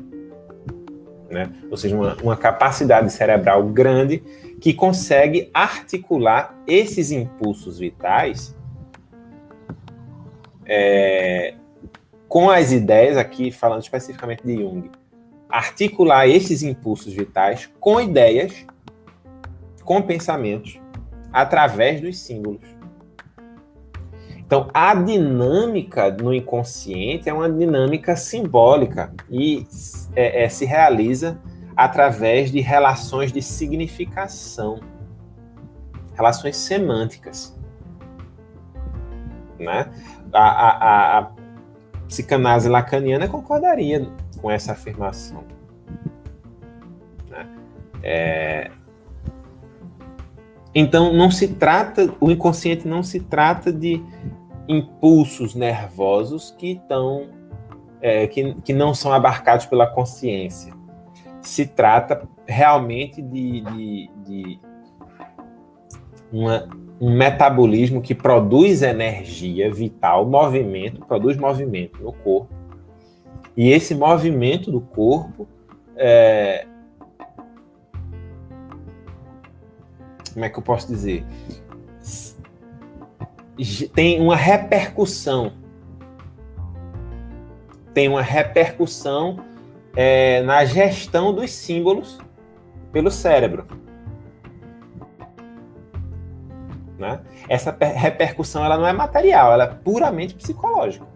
né? ou seja, uma, uma capacidade cerebral grande que consegue articular esses impulsos vitais é, com as ideias, aqui falando especificamente de Jung, articular esses impulsos vitais com ideias, com pensamentos através dos símbolos. Então, a dinâmica no inconsciente é uma dinâmica simbólica e é, é, se realiza através de relações de significação, relações semânticas. Né? A, a, a psicanálise lacaniana concordaria com essa afirmação. Né? É, então, não se trata, o inconsciente não se trata de impulsos nervosos que estão, é, que, que não são abarcados pela consciência. Se trata realmente de, de, de uma, um metabolismo que produz energia vital, movimento, produz movimento no corpo. E esse movimento do corpo é, como é que eu posso dizer? Tem uma repercussão. Tem uma repercussão é, na gestão dos símbolos pelo cérebro. Né? Essa repercussão ela não é material, ela é puramente psicológica.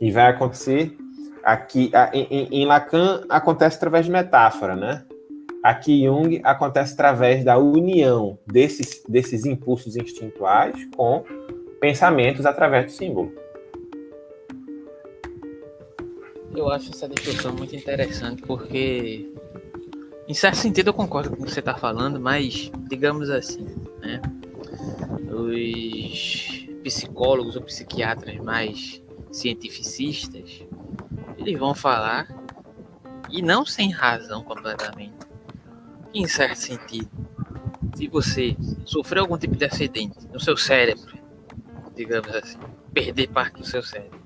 E vai acontecer aqui em, em Lacan acontece através de metáfora, né? Aqui Jung acontece através da união desses, desses impulsos instintuais com pensamentos através do símbolo. Eu acho essa discussão muito interessante porque em certo sentido eu concordo com o que você está falando, mas digamos assim, né? Os psicólogos ou psiquiatras mais cientificistas, eles vão falar, e não sem razão completamente, em certo sentido, se você sofreu algum tipo de acidente no seu cérebro, digamos assim, perder parte do seu cérebro,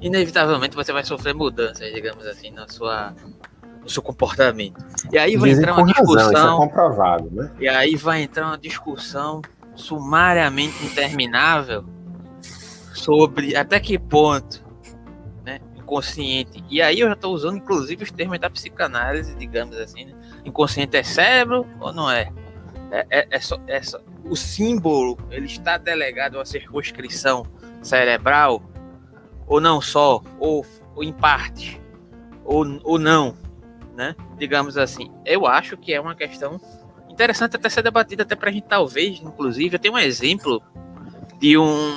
inevitavelmente você vai sofrer mudanças, digamos assim, na sua no seu comportamento. E aí vai Dizem entrar uma discussão. Razão, é comprovado, né? E aí vai entrar uma discussão sumariamente interminável sobre até que ponto inconsciente. E aí eu já estou usando inclusive os termos da psicanálise, digamos assim. Né? Inconsciente é cérebro ou não é? É, é, é, só, é só, o símbolo ele está delegado a circunscrição cerebral ou não só ou, ou em parte ou, ou não né? Digamos assim. Eu acho que é uma questão interessante até ser debatida, até pra gente talvez, inclusive, eu tenho um exemplo de um.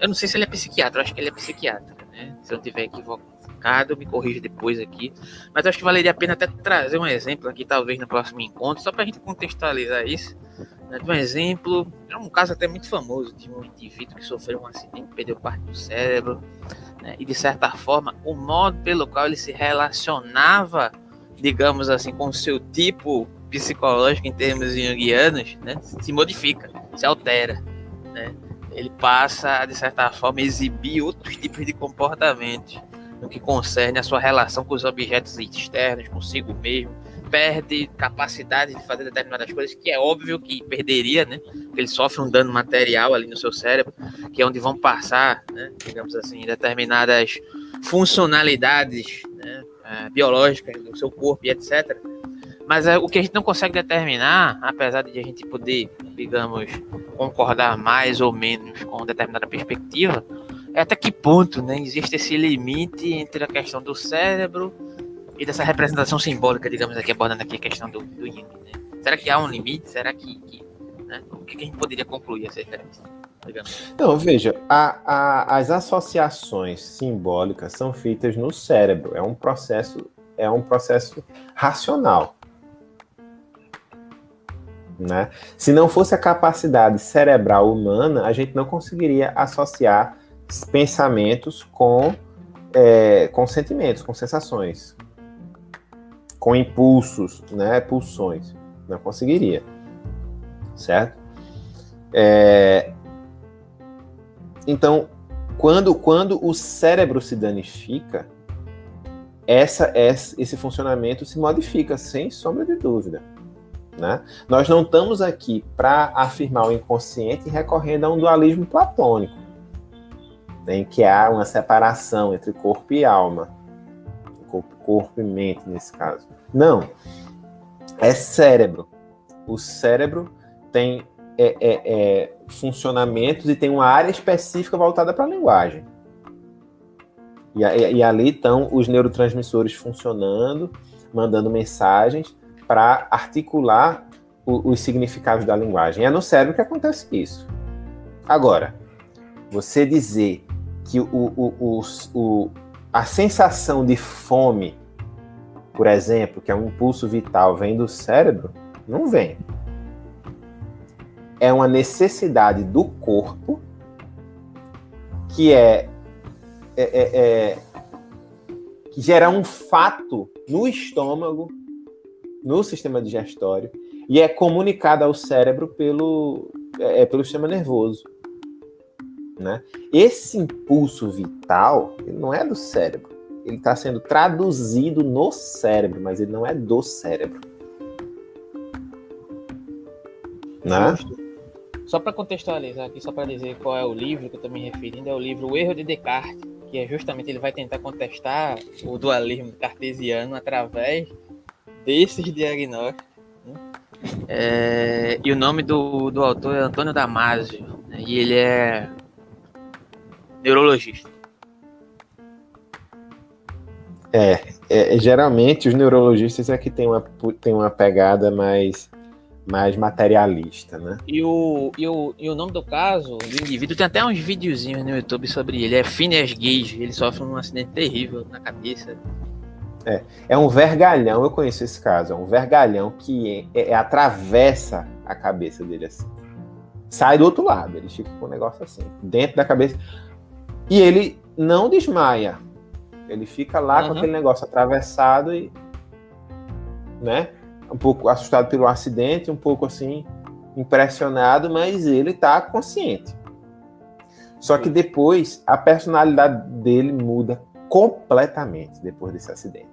Eu não sei se ele é psiquiatra, acho que ele é psiquiatra, né? Se eu tiver equivocado, me corrija depois aqui. Mas acho que valeria a pena até trazer um exemplo aqui, talvez no próximo encontro, só pra gente contextualizar isso. Né? De um exemplo, é um caso até muito famoso de um indivíduo que sofreu um acidente, perdeu parte do cérebro, né? e de certa forma, o modo pelo qual ele se relacionava digamos assim, com o seu tipo psicológico em termos junguianos, né, se modifica, se altera, né? Ele passa, de certa forma, a exibir outros tipos de comportamentos no que concerne a sua relação com os objetos externos, consigo mesmo, perde capacidade de fazer determinadas coisas que é óbvio que perderia, né? Porque ele sofre um dano material ali no seu cérebro, que é onde vão passar, né? digamos assim, determinadas funcionalidades, né? é, biológicas do seu corpo e etc. Mas é, o que a gente não consegue determinar, apesar de a gente poder, digamos, concordar mais ou menos com determinada perspectiva, é até que ponto né, existe esse limite entre a questão do cérebro e dessa representação simbólica, digamos aqui, abordando aqui a questão do, do yin. Né? Será que há um limite? Será que. que né? O que a gente poderia concluir acerca disso? Não, veja, a, a, as associações simbólicas são feitas no cérebro. É um processo, é um processo racional. Né? Se não fosse a capacidade cerebral humana, a gente não conseguiria associar pensamentos com, é, com sentimentos, com sensações, com impulsos, né, pulsões. Não conseguiria, certo? É, então, quando, quando o cérebro se danifica, essa, esse funcionamento se modifica, sem sombra de dúvida. Né? Nós não estamos aqui para afirmar o inconsciente recorrendo a um dualismo platônico, em que há uma separação entre corpo e alma, corpo, corpo e mente, nesse caso. Não. É cérebro. O cérebro tem é, é, é, funcionamentos e tem uma área específica voltada para a linguagem. E, e, e, ali estão os neurotransmissores funcionando, mandando mensagens para articular o, os significados da linguagem. É no cérebro que acontece isso. Agora, você dizer que o, o, o, a sensação de fome, por exemplo, que é um impulso vital, vem do cérebro, não vem é uma necessidade do corpo que é, é, é, é que gera um fato no estômago, no sistema digestório e é comunicada ao cérebro pelo, é, é, pelo sistema nervoso. Né? Esse impulso vital ele não é do cérebro, ele está sendo traduzido no cérebro, mas ele não é do cérebro. Né? Só para contextualizar aqui, só para dizer qual é o livro que eu estou me referindo, é o livro O Erro de Descartes, que é justamente ele vai tentar contestar o dualismo cartesiano através desses diagnósticos. Né? É, e o nome do, do autor é Antônio Damasio, né? e ele é neurologista. É, é, geralmente os neurologistas é que tem uma, tem uma pegada mais, mais materialista, né? E o, e, o, e o nome do caso do indivíduo tem até uns videozinhos no YouTube sobre ele. É Phineas Gage. Ele sofre um acidente terrível na cabeça. É, é um vergalhão, eu conheço esse caso, é um vergalhão que é, é, atravessa a cabeça dele assim. Sai do outro lado, ele fica com o um negócio assim, dentro da cabeça. E ele não desmaia. Ele fica lá uhum. com aquele negócio atravessado e. né? Um pouco assustado pelo acidente, um pouco assim, impressionado, mas ele tá consciente. Só que depois a personalidade dele muda completamente depois desse acidente.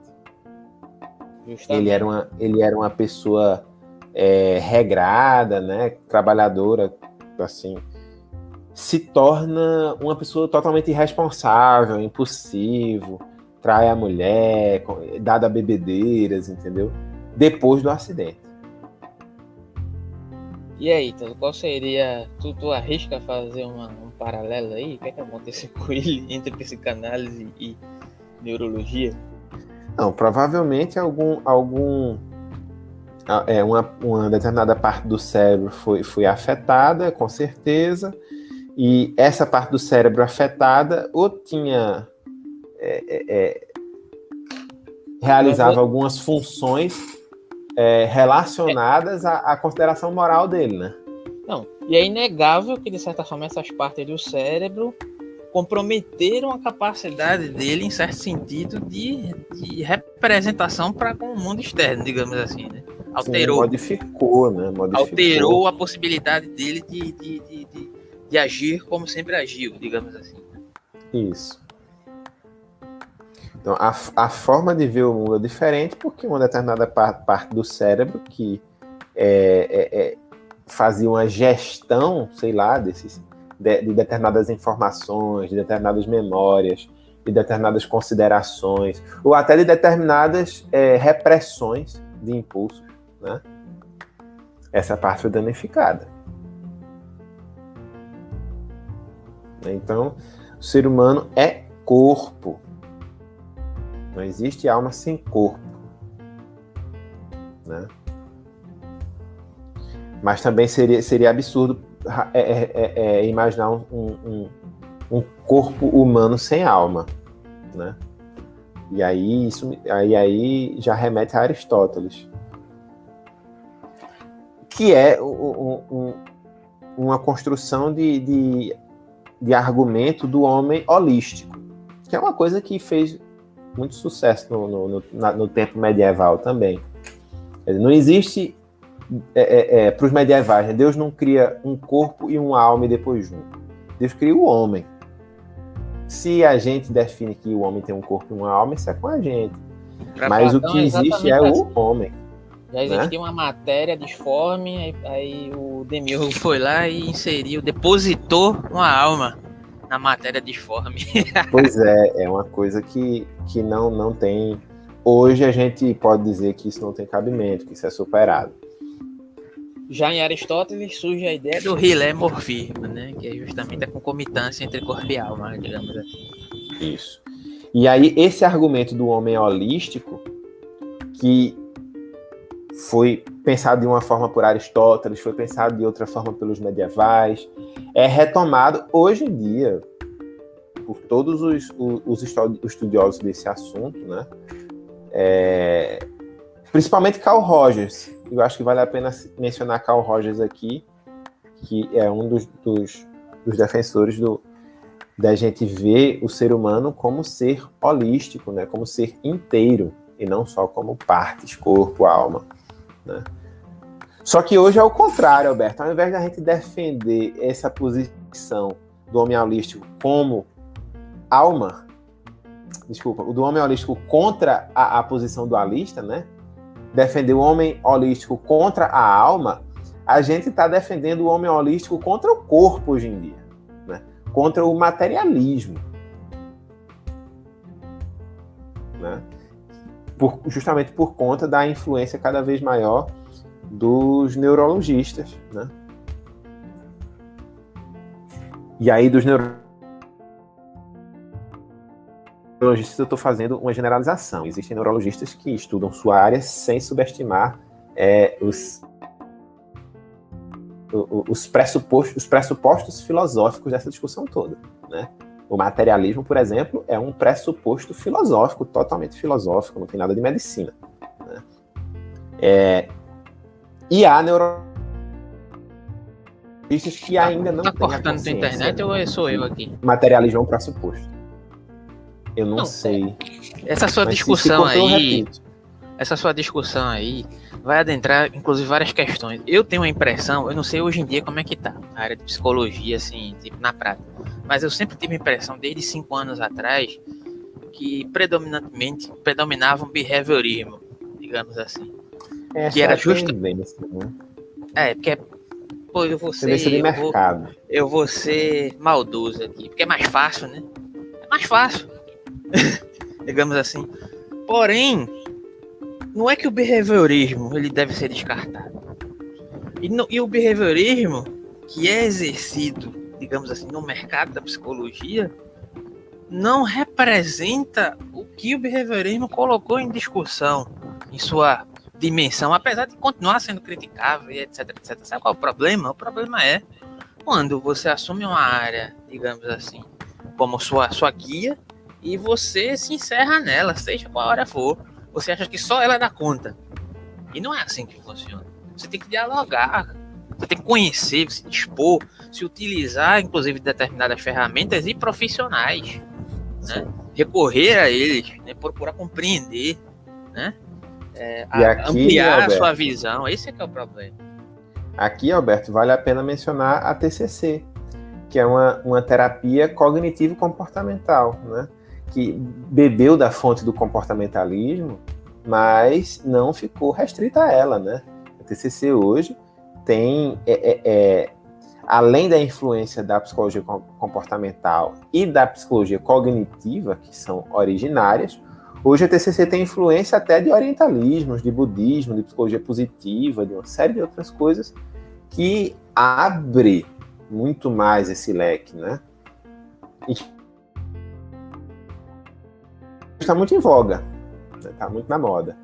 Ele era uma, ele era uma pessoa é, regrada, né, trabalhadora, assim, se torna uma pessoa totalmente irresponsável, impulsivo, trai a mulher, dada bebedeiras, entendeu? Depois do acidente. E aí, então, qual seria. Tu, tu arrisca fazer uma, um paralelo aí? O que, é que aconteceu *laughs* com ele entre psicanálise e neurologia? Não, provavelmente algum. algum é, uma, uma determinada parte do cérebro foi, foi afetada, com certeza, e essa parte do cérebro afetada ou tinha. É, é, é realizava algumas funções é, relacionadas à, à, consideração moral dele, né? Não, e é inegável que, de certa forma, essas partes do cérebro comprometeram a capacidade dele, em certo sentido, de, de representação para com o mundo externo, digamos assim, né? Alterou. Sim, modificou, né? Modificou. Alterou a possibilidade dele de, de, de, de, de agir como sempre agiu, digamos assim. Isso. Então, a, a forma de ver o mundo é diferente porque uma determinada parte, parte do cérebro que é, é, é, fazia uma gestão, sei lá, desses, de, de, determinadas informações, de determinadas memórias, de determinadas considerações, ou até de determinadas é, repressões de impulsos, né? Essa parte foi danificada. Então, o ser humano é corpo. Não existe alma sem corpo. Né? Mas também seria, seria absurdo é, é, é, é, imaginar um, um, um, corpo humano sem alma. Né? E aí, isso, aí, aí já remete a Aristóteles. Que é um, uma construção de, de, de argumento do homem holístico. Que é uma coisa que fez muito sucesso no, no, no, no tempo medieval também. Não existe é, é, é, para os medievais, né? Deus não cria um corpo e uma alma e depois junto. Deus cria o homem. Se a gente define que o homem tem um corpo e uma alma, isso é com a gente. Pra Mas Platão, o que existe é assim. o homem. Já existia né? uma matéria disforme, aí, aí o Demiurgo foi lá e inseriu, depositou uma alma na matéria disforme. *laughs* pois é, é uma coisa que, que não, não tem. Hoje a gente pode dizer que isso não tem cabimento, que isso é superado. Já em Aristóteles surge a ideia do rilemorfismo, né? que é justamente a concomitância entre corpo e alma, digamos assim. Isso. E aí, esse argumento do homem holístico, que foi pensado de uma forma por Aristóteles, foi pensado de outra forma pelos medievais, é retomado hoje em dia por todos os, os, estudiosos desse assunto, né? É, principalmente Carl Rogers. Eu acho que vale a pena mencionar Carl Rogers aqui, que é um dos, dos, dos defensores do, da gente ver o ser humano como ser holístico, né? Como ser inteiro e não só como partes, corpo, alma, né? Só que hoje é o contrário, Alberto. Ao invés da gente defender essa posição do homem holístico como alma, desculpa, o do homem holístico contra a, a posição dualista, né? Defender o homem holístico contra a alma, a gente está defendendo o homem holístico contra o corpo hoje em dia, né? contra o materialismo. Né? Por, justamente por conta da influência cada vez maior dos neurologistas. Né? E aí, dos neurologistas, eu estou fazendo uma generalização. Existem neurologistas que estudam sua área sem subestimar é, os, os, pressupostos, os pressupostos filosóficos dessa discussão toda. Né? O materialismo, por exemplo, é um pressuposto filosófico, totalmente filosófico, não tem nada de medicina. Né? É, e há neurologistas que ainda não tá têm cortando a internet ou sou eu aqui? Materialismo é um pressuposto. Eu não, não sei. Essa sua discussão aí, essa sua discussão aí vai adentrar, inclusive, várias questões. Eu tenho a impressão, eu não sei hoje em dia como é que tá a área de psicologia, assim, tipo, na prática, mas eu sempre tive a impressão, desde cinco anos atrás, que predominantemente predominava um behaviorismo, digamos assim. Essa que era é justo. Né? É, porque é, pô, eu vou ser. De eu, vou, eu vou ser maldoso aqui, porque é mais fácil, né? É mais fácil. *laughs* digamos assim. Porém, não é que o behaviorismo ele deve ser descartado. E, no, e o behaviorismo que é exercido, digamos assim, no mercado da psicologia, não representa o que o behaviorismo colocou em discussão em sua dimensão, apesar de continuar sendo criticável etc, etc. Sabe qual é o problema? O problema é quando você assume uma área, digamos assim, como sua, sua guia e você se encerra nela, seja qual hora for você acha que só ela dá conta. E não é assim que funciona. Você tem que dialogar, você tem que conhecer, se dispor, se utilizar, inclusive, determinadas ferramentas e profissionais. Né? Recorrer a eles, né? procurar compreender, né? É, aqui, ampliar Alberto, a sua visão. Esse é que é o problema. Aqui, Alberto, vale a pena mencionar a TCC, que é uma, uma terapia cognitivo-comportamental, né? Que bebeu da fonte do comportamentalismo, mas não ficou restrita a ela, né? A TCC hoje tem, é, é, é, além da influência da psicologia comportamental e da psicologia cognitiva, que são originárias, hoje a TCC tem influência até de orientalismos, de budismo, de psicologia positiva, de uma série de outras coisas que abre muito mais esse leque, né? E está muito em voga, está muito na moda.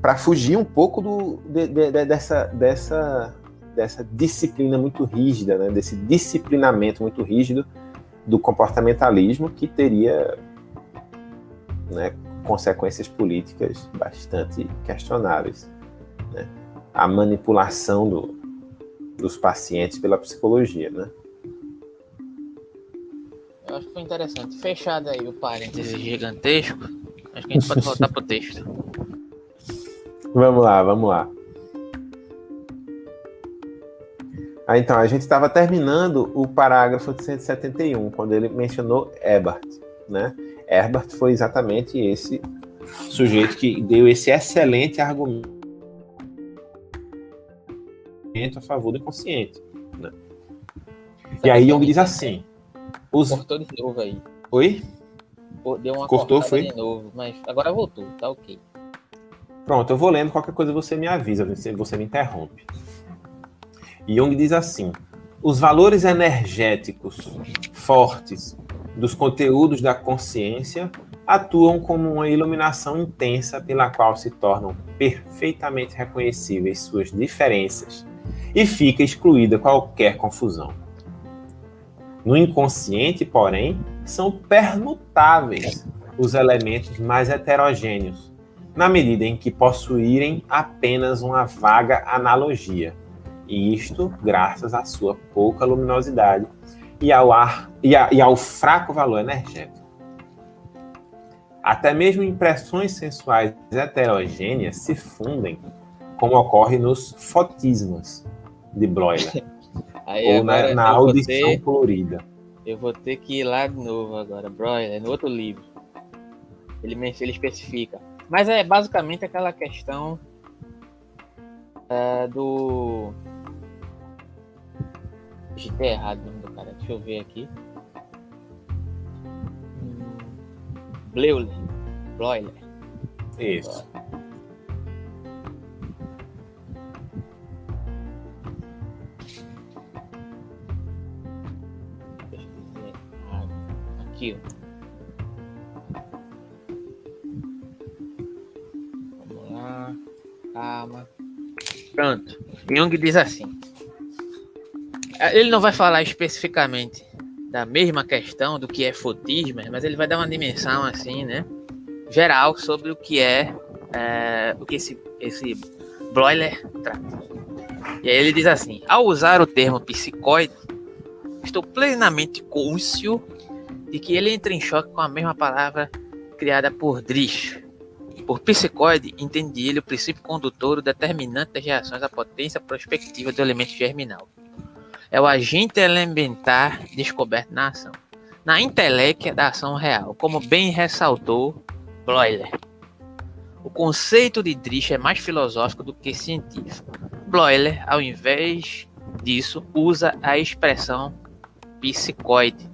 Para fugir um pouco do, de, de, de, dessa, dessa, dessa disciplina muito rígida, né? desse disciplinamento muito rígido do comportamentalismo que teria né, consequências políticas bastante questionáveis. Né? A manipulação do, dos pacientes pela psicologia, né? Acho que foi interessante. Fechado aí o parênteses gigantesco, acho que a gente pode voltar pro texto. Vamos lá, vamos lá. Ah, então, a gente estava terminando o parágrafo de 171, quando ele mencionou Ebert, né? Herbert foi exatamente esse sujeito que deu esse excelente argumento a favor do inconsciente. Né? E aí Jung diz assim: os... Cortou de novo aí. Oi? Deu uma Cortou, foi? de novo, mas agora voltou, tá ok. Pronto, eu vou lendo, qualquer coisa você me avisa, você, você me interrompe. Jung diz assim: os valores energéticos fortes dos conteúdos da consciência atuam como uma iluminação intensa pela qual se tornam perfeitamente reconhecíveis suas diferenças e fica excluída qualquer confusão. No inconsciente, porém, são permutáveis os elementos mais heterogêneos, na medida em que possuírem apenas uma vaga analogia, e isto graças à sua pouca luminosidade e ao, ar, e, a, e ao fraco valor energético. Até mesmo impressões sensuais heterogêneas se fundem, como ocorre nos fotismas de Broiler. *laughs* Aí Ou na, audição ter, colorida. Eu vou ter que ir lá de novo agora, Broiler, é no outro livro. Ele, ele especifica. Mas é basicamente aquela questão É do. Digitei errado o nome do cara. Deixa eu ver aqui. Hum, Bleuler. Bloiler. Isso. Aqui, Vamos lá. Calma. Pronto. Jung diz assim. Ele não vai falar especificamente da mesma questão do que é fotismo, mas ele vai dar uma dimensão assim, né? Geral sobre o que é, é o que esse, esse broiler trata. E aí ele diz assim: ao usar o termo psicoide, estou plenamente cônscio de que ele entra em choque com a mesma palavra criada por Drisch. Por psicoide, entendi ele o princípio condutor, determinante das reações à potência prospectiva do elemento germinal. É o agente elementar descoberto na ação. Na inteléquia da ação real, como bem ressaltou Bloiler. O conceito de Drisch é mais filosófico do que científico. Bloiler, ao invés disso, usa a expressão psicoide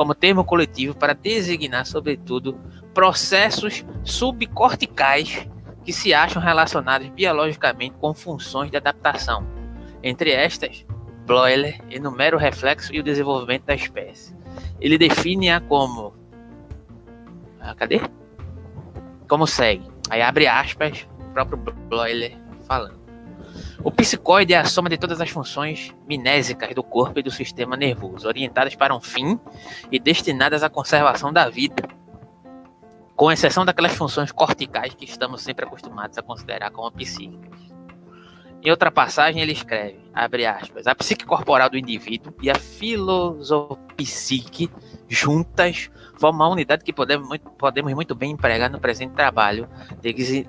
como termo coletivo para designar, sobretudo, processos subcorticais que se acham relacionados biologicamente com funções de adaptação. Entre estas, Bloiler enumera o reflexo e o desenvolvimento da espécie. Ele define-a como. Ah, cadê? Como segue. Aí abre aspas, o próprio Bloiler falando. O psicoide é a soma de todas as funções minésicas do corpo e do sistema nervoso, orientadas para um fim e destinadas à conservação da vida, com exceção daquelas funções corticais que estamos sempre acostumados a considerar como psíquicas. Em outra passagem, ele escreve, abre aspas, a psique corporal do indivíduo e a filosopsique juntas formam uma unidade que podemos muito, podemos muito bem empregar no presente trabalho,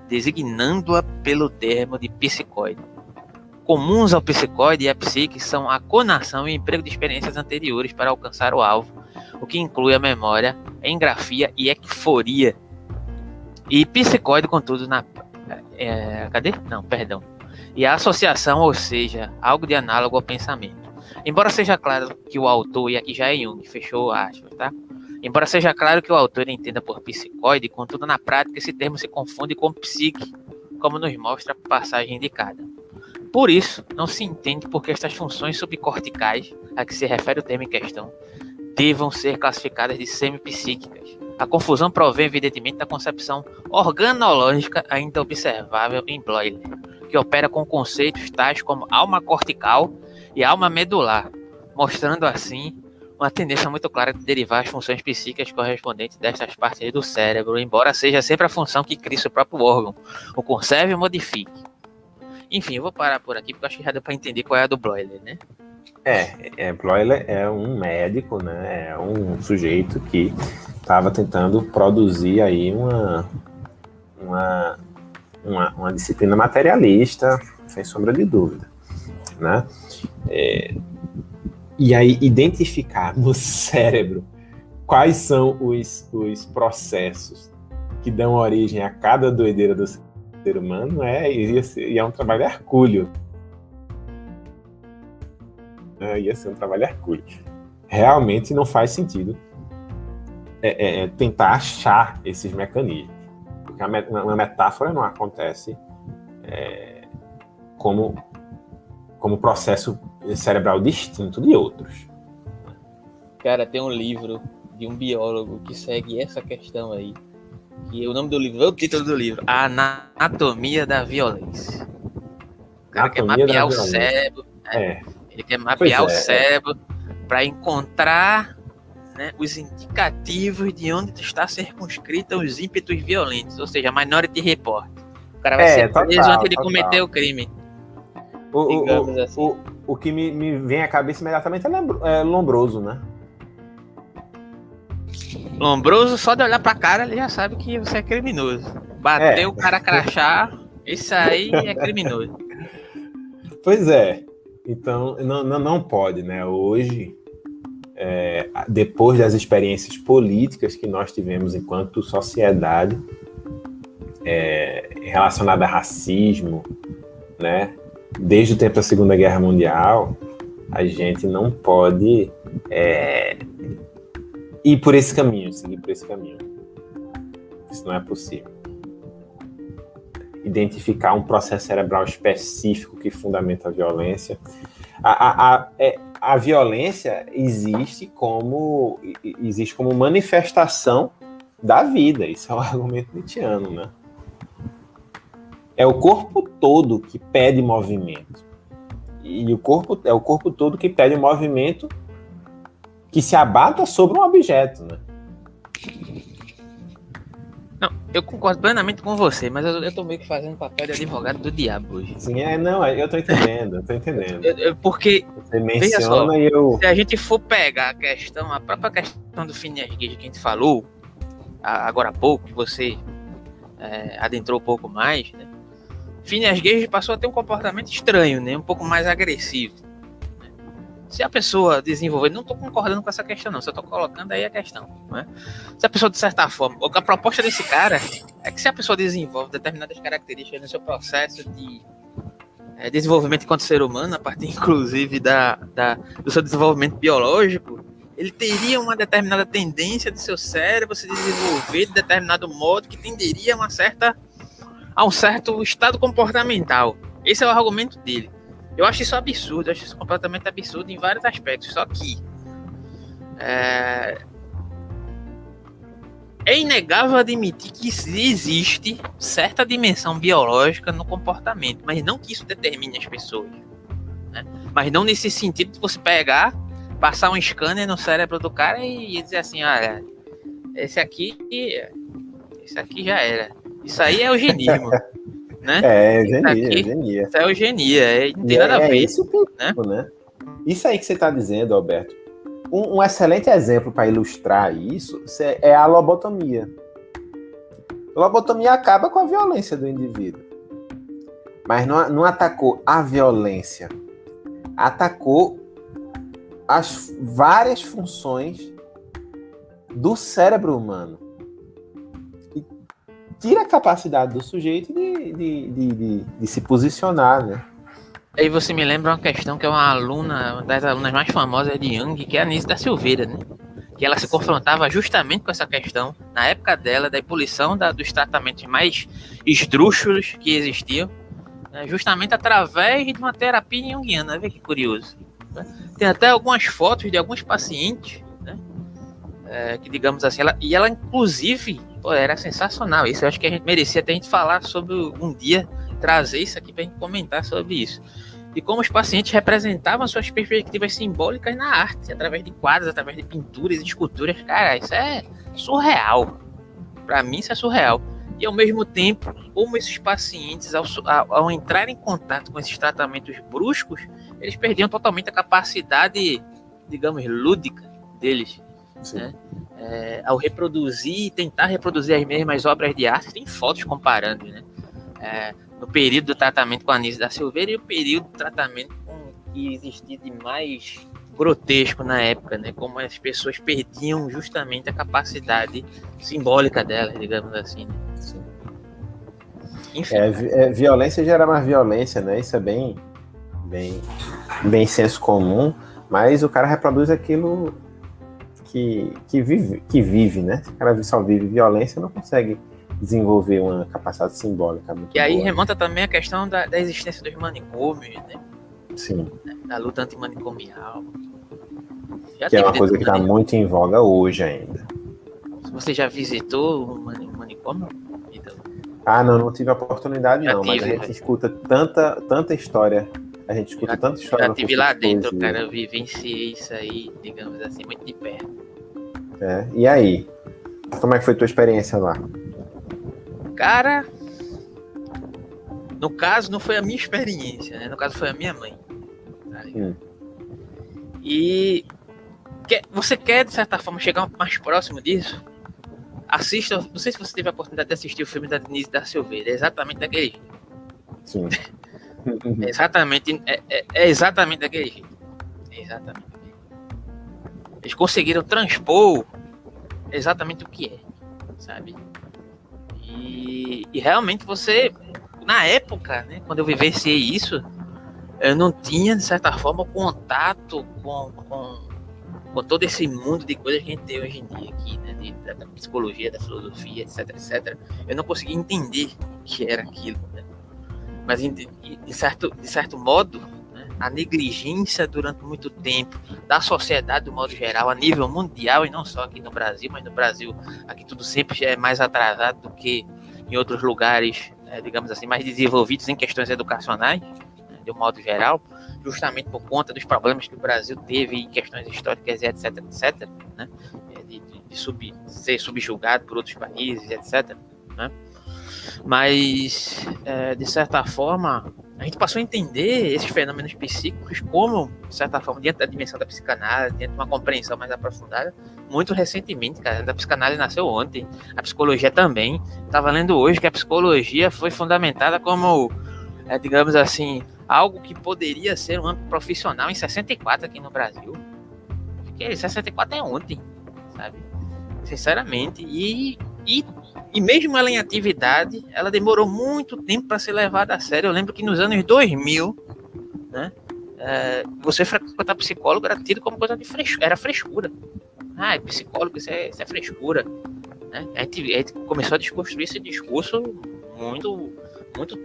designando-a pelo termo de psicoide comuns ao psicoide e à psique são a conação e emprego de experiências anteriores para alcançar o alvo, o que inclui a memória, engrafia e ecforia. E psicoide, contudo, na. É, cadê? Não, perdão. E a associação, ou seja, algo de análogo ao pensamento. Embora seja claro que o autor, e aqui já é Jung, fechou aspas, tá? Embora seja claro que o autor entenda por psicoide, contudo, na prática, esse termo se confunde com psique, como nos mostra a passagem indicada. Por isso, não se entende por que estas funções subcorticais, a que se refere o termo em questão, devam ser classificadas de semipsíquicas. A confusão provém, evidentemente, da concepção organológica ainda observável em Bloiler, que opera com conceitos tais como alma cortical e alma medular, mostrando assim uma tendência muito clara de derivar as funções psíquicas correspondentes destas partes do cérebro, embora seja sempre a função que cria o próprio órgão, o conserve e modifique. Enfim, eu vou parar por aqui porque acho que já deu para entender qual é a do Broiler, né? É, é, Broiler é um médico, né? É um sujeito que estava tentando produzir aí uma, uma, uma, uma, disciplina materialista, sem sombra de dúvida, né? É, e aí identificar no *laughs* cérebro quais são os, os processos que dão origem a cada doideira do ser humano é, ser, ia é um trabalho hercúleo. É, ia ser um trabalho hercúleo. Realmente não faz sentido é, é, é tentar achar esses mecanismos. Porque uma metáfora não acontece é, como, como processo cerebral distinto de outros. Cara, tem um livro de um biólogo que segue essa questão aí que o nome do livro, o título do livro, A Anatomia da Violência. O cara quer mapear o cérebro. Né? É. Ele quer mapear o é. cérebro para encontrar né, os indicativos de onde está circunscrita os ímpetos violentos, ou seja, Minority Report. O cara vai é, ser preso antes de cometer o crime. O, o, assim. o, o, que me, me, vem à cabeça imediatamente é, é Lombroso, né? Lombroso, só de olhar pra cara, ele já sabe que você é criminoso. Bateu é. o cara crachá, isso aí é criminoso. Pois é. Então, não, não, não pode, né? Hoje, é, depois das experiências políticas que nós tivemos enquanto sociedade, é, relacionada a racismo, né? desde o tempo da Segunda Guerra Mundial, a gente não pode é, ir por esse caminho, seguir por esse caminho. Isso não é possível. Identificar um processo cerebral específico que fundamenta a violência. A, a, a, é, a violência existe como existe como manifestação da vida. Isso é um *laughs* argumento nietzschiano, né? É o corpo todo que pede movimento. E o corpo é o corpo todo que pede movimento que se abata sobre um objeto, né? Não, eu concordo plenamente com você, mas eu, eu tô meio que fazendo papel de advogado do diabo hoje. Sim, é, não, eu tô entendendo, eu tô entendendo. eu, eu, porque, você menciona só, e eu... se a gente for pegar a questão, a própria questão do Phineas Gage que a gente falou, agora há pouco, que você é, adentrou um pouco mais, né? Phineas Gage passou a ter um comportamento estranho, né? Um pouco mais agressivo. Se a pessoa desenvolver, não estou concordando com essa questão, não, só estou colocando aí a questão. Né? Se a pessoa, de certa forma, a proposta desse cara é que se a pessoa desenvolve determinadas características no seu processo de é, desenvolvimento enquanto ser humano, a partir inclusive da, da, do seu desenvolvimento biológico, ele teria uma determinada tendência do seu cérebro se desenvolver de determinado modo que tenderia a uma certa a um certo estado comportamental. Esse é o argumento dele. Eu acho isso absurdo, acho isso completamente absurdo em vários aspectos. Só que é, é inegável admitir que existe certa dimensão biológica no comportamento, mas não que isso determine as pessoas. Né? Mas não nesse sentido de você pegar, passar um scanner no cérebro do cara e dizer assim, olha, esse aqui, esse aqui já era. Isso aí é eugenismo. *laughs* né? É, eugenia, aqui, eugenia. Isso é eugenia, é, não tem nada a é ver. É isso, né? né? Isso aí que você está dizendo, Alberto, um, um excelente exemplo para ilustrar isso é a lobotomia. A lobotomia acaba com a violência do indivíduo. Mas não, não atacou a violência, atacou as várias funções do cérebro humano tira a capacidade do sujeito de, de, de, de, se posicionar, né? Aí você me lembra uma questão que é uma aluna, uma das alunas mais famosas de Jung, que é a Anise da Silveira, né? Que ela se confrontava justamente com essa questão, na época dela, da ebulição da, dos tratamentos mais esdrúxulos que existiam, né? justamente através de uma terapia junguiana. Vê que curioso. Né? Tem até algumas fotos de alguns pacientes, né? É, que digamos assim, ela, e ela inclusive Pô, era sensacional. Isso eu acho que a gente merecia até a gente falar sobre um dia, trazer isso aqui para a gente comentar sobre isso. E como os pacientes representavam suas perspectivas simbólicas na arte, através de quadros, através de pinturas e esculturas. Cara, isso é surreal. Para mim, isso é surreal. E ao mesmo tempo, como esses pacientes, ao, ao, ao entrar em contato com esses tratamentos bruscos, eles perdiam totalmente a capacidade, digamos, lúdica deles. Né? é, ao reproduzir, tentar reproduzir as mesmas obras de arte, tem fotos comparando, né? É, no período do tratamento com a Anísio da Silveira e o período do tratamento com, que existia de mais grotesco na época, né? Como as pessoas perdiam justamente a capacidade simbólica delas, digamos assim. Né? Enfim, é, é, violência gera mais violência, né? Isso é bem, bem, bem senso comum, mas o cara reproduz aquilo que, que, vive, que vive, né? Se o cara só vive violência, não consegue desenvolver uma capacidade simbólica. e aí boa. remonta também a questão da, da existência dos manicômios, né? Sim. Da luta antimanicomial. Já que é uma coisa que está muito em voga hoje ainda. Você já visitou o manicômio? Então... Ah, não, não tive a oportunidade, já não, tive, mas a gente né? escuta tanta, tanta história a gente escuta tanta história. Já tive lá dentro, cara. Eu vivenciei isso aí, digamos assim, muito de perto. É. E aí? Como é que foi tua experiência lá? Cara, no caso não foi a minha experiência, né? No caso foi a minha mãe. Tá hum. E quer, você quer, de certa forma, chegar mais próximo disso? Assista, não sei se você teve a oportunidade de assistir o filme da Denise da Silveira, é exatamente daquele jeito. Sim. *laughs* É exatamente, é, é, é, exatamente daquele jeito. É exatamente. Eles conseguiram transpor exatamente o que é, sabe? E, e realmente você, na época, né, quando eu vivenciei isso, eu não tinha, de certa forma, contato com, com, com todo esse mundo de coisas que a gente tem hoje em dia aqui, né? De, da, da, psicologia, da filosofia, etc, etc. Eu não conseguia entender o que era aquilo, né? Mas, de, de, certo, de certo modo? A negligência durante muito tempo da sociedade, do modo geral, a nível mundial, e não só aqui no Brasil, mas no Brasil, aqui tudo sempre é mais atrasado do que em outros lugares, né? digamos assim, mais desenvolvidos em questões educacionais, de um modo geral, justamente por conta dos problemas que o Brasil teve em questões históricas, etc, etc, né? É, de, de sub, ser subjugado por outros países, etc. Né? Mas, é, de certa forma, a gente passou a entender esses fenômenos psíquicos como, de certa forma, dentro da dimensão da psicanálise, dentro de uma compreensão mais aprofundada, muito recentemente, cara. A psicanálise nasceu ontem, a psicologia também. Estava lendo hoje que a psicologia foi fundamentada como, é, digamos assim, algo que poderia ser um âmbito profissional em 64 aqui no Brasil. Porque 64 é ontem, sabe? Sinceramente. E, e, e mesmo ela em atividade, ela demorou muito tempo para ser levada a sério. Eu lembro que nos anos 2000, né? É, você frequentar psicólogo era tido como coisa de frescura, era frescura. Ah, é psicólogo, isso é, isso é frescura. Né? A, gente, a gente começou a desconstruir esse discurso muito, muito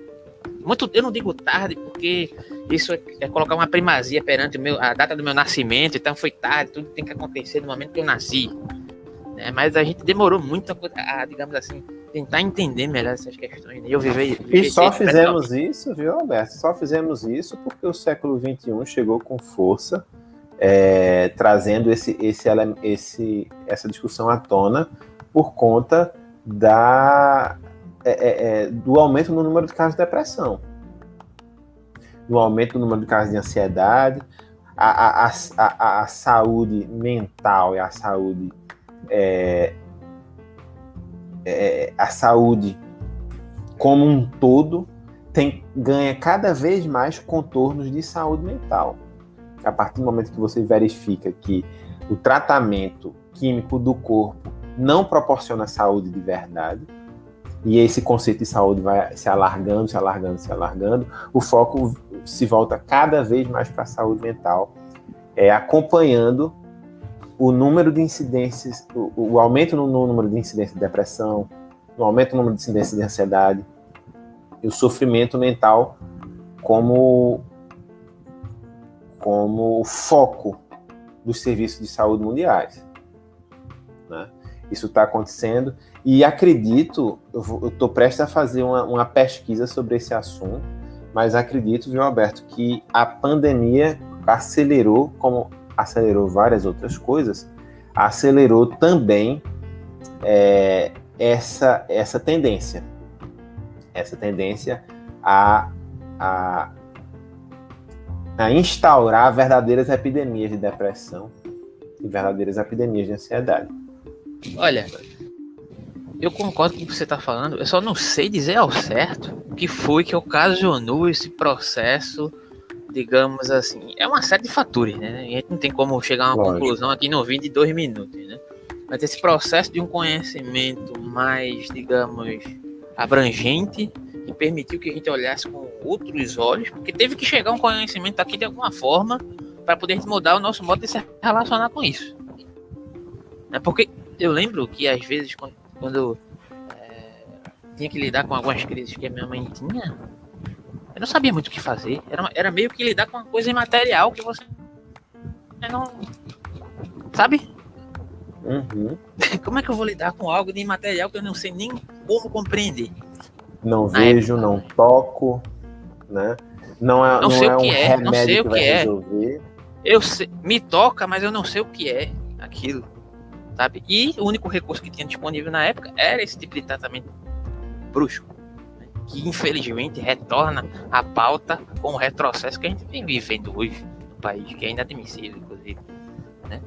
muito, eu não digo tarde, porque isso é, é colocar uma primazia perante meu, a data do meu nascimento, então foi tarde, tudo tem que acontecer no momento que eu nasci. Né? Mas a gente demorou muito a, a, digamos assim, tentar entender melhor essas questões. Né? Eu vivei, e só fizemos isso, viu, Alberto? Só fizemos isso porque o século XXI chegou com força, é, trazendo esse, esse, esse, essa discussão à tona por conta da é, é, é, do aumento no número de casos de depressão, do aumento no número de casos de ansiedade, a, a, a, a saúde mental e a saúde é, é, a saúde como um todo tem, ganha cada vez mais contornos de saúde mental. A partir do momento que você verifica que o tratamento químico do corpo não proporciona saúde de verdade, e esse conceito de saúde vai se alargando, se alargando, se alargando, o foco se volta cada vez mais para a saúde mental, é, acompanhando o número de incidências, o, o aumento no, número de incidências de depressão, o aumento no número de incidências de ansiedade, e o sofrimento mental como, como foco dos serviços de saúde mundiais. Né? Isso está acontecendo e acredito, eu estou prestes a fazer uma, uma, pesquisa sobre esse assunto, mas acredito, viu, Alberto, que a pandemia acelerou, como acelerou várias outras coisas, acelerou também é, essa, essa tendência. Essa tendência a, a, a instaurar verdadeiras epidemias de depressão e verdadeiras epidemias de ansiedade. Olha, eu concordo com o que você está falando, eu só não sei dizer ao certo o que foi que ocasionou esse processo, digamos assim. É uma série de fatores, né? A gente não tem como chegar a uma Lógico. conclusão aqui no vídeo de dois minutos, né? Mas esse processo de um conhecimento mais, digamos, abrangente, que permitiu que a gente olhasse com outros olhos, porque teve que chegar um conhecimento aqui de alguma forma para poder mudar o nosso modo de se relacionar com isso. É porque eu lembro que às vezes quando quando é, tinha que lidar com algumas crises que a minha mãe tinha, eu não sabia muito o que fazer. Era, era meio que lidar com uma coisa imaterial que você não. Sabe? Uhum. *laughs* Como é que eu vou lidar com algo de imaterial que eu não sei nem como compreender? Não Na vejo, época. não toco, né? Não é, não, não sei é o que um é, não sei o que, é. Resolver. Eu sei, me toca, mas eu não sei o que é aquilo sabe? E o único recurso que tinha disponível na época era esse tipo de tratamento brusco, né? Que infelizmente retorna à pauta com o retrocesso que a gente vem vivendo hoje no país, que é inadmissível, inclusive. Né?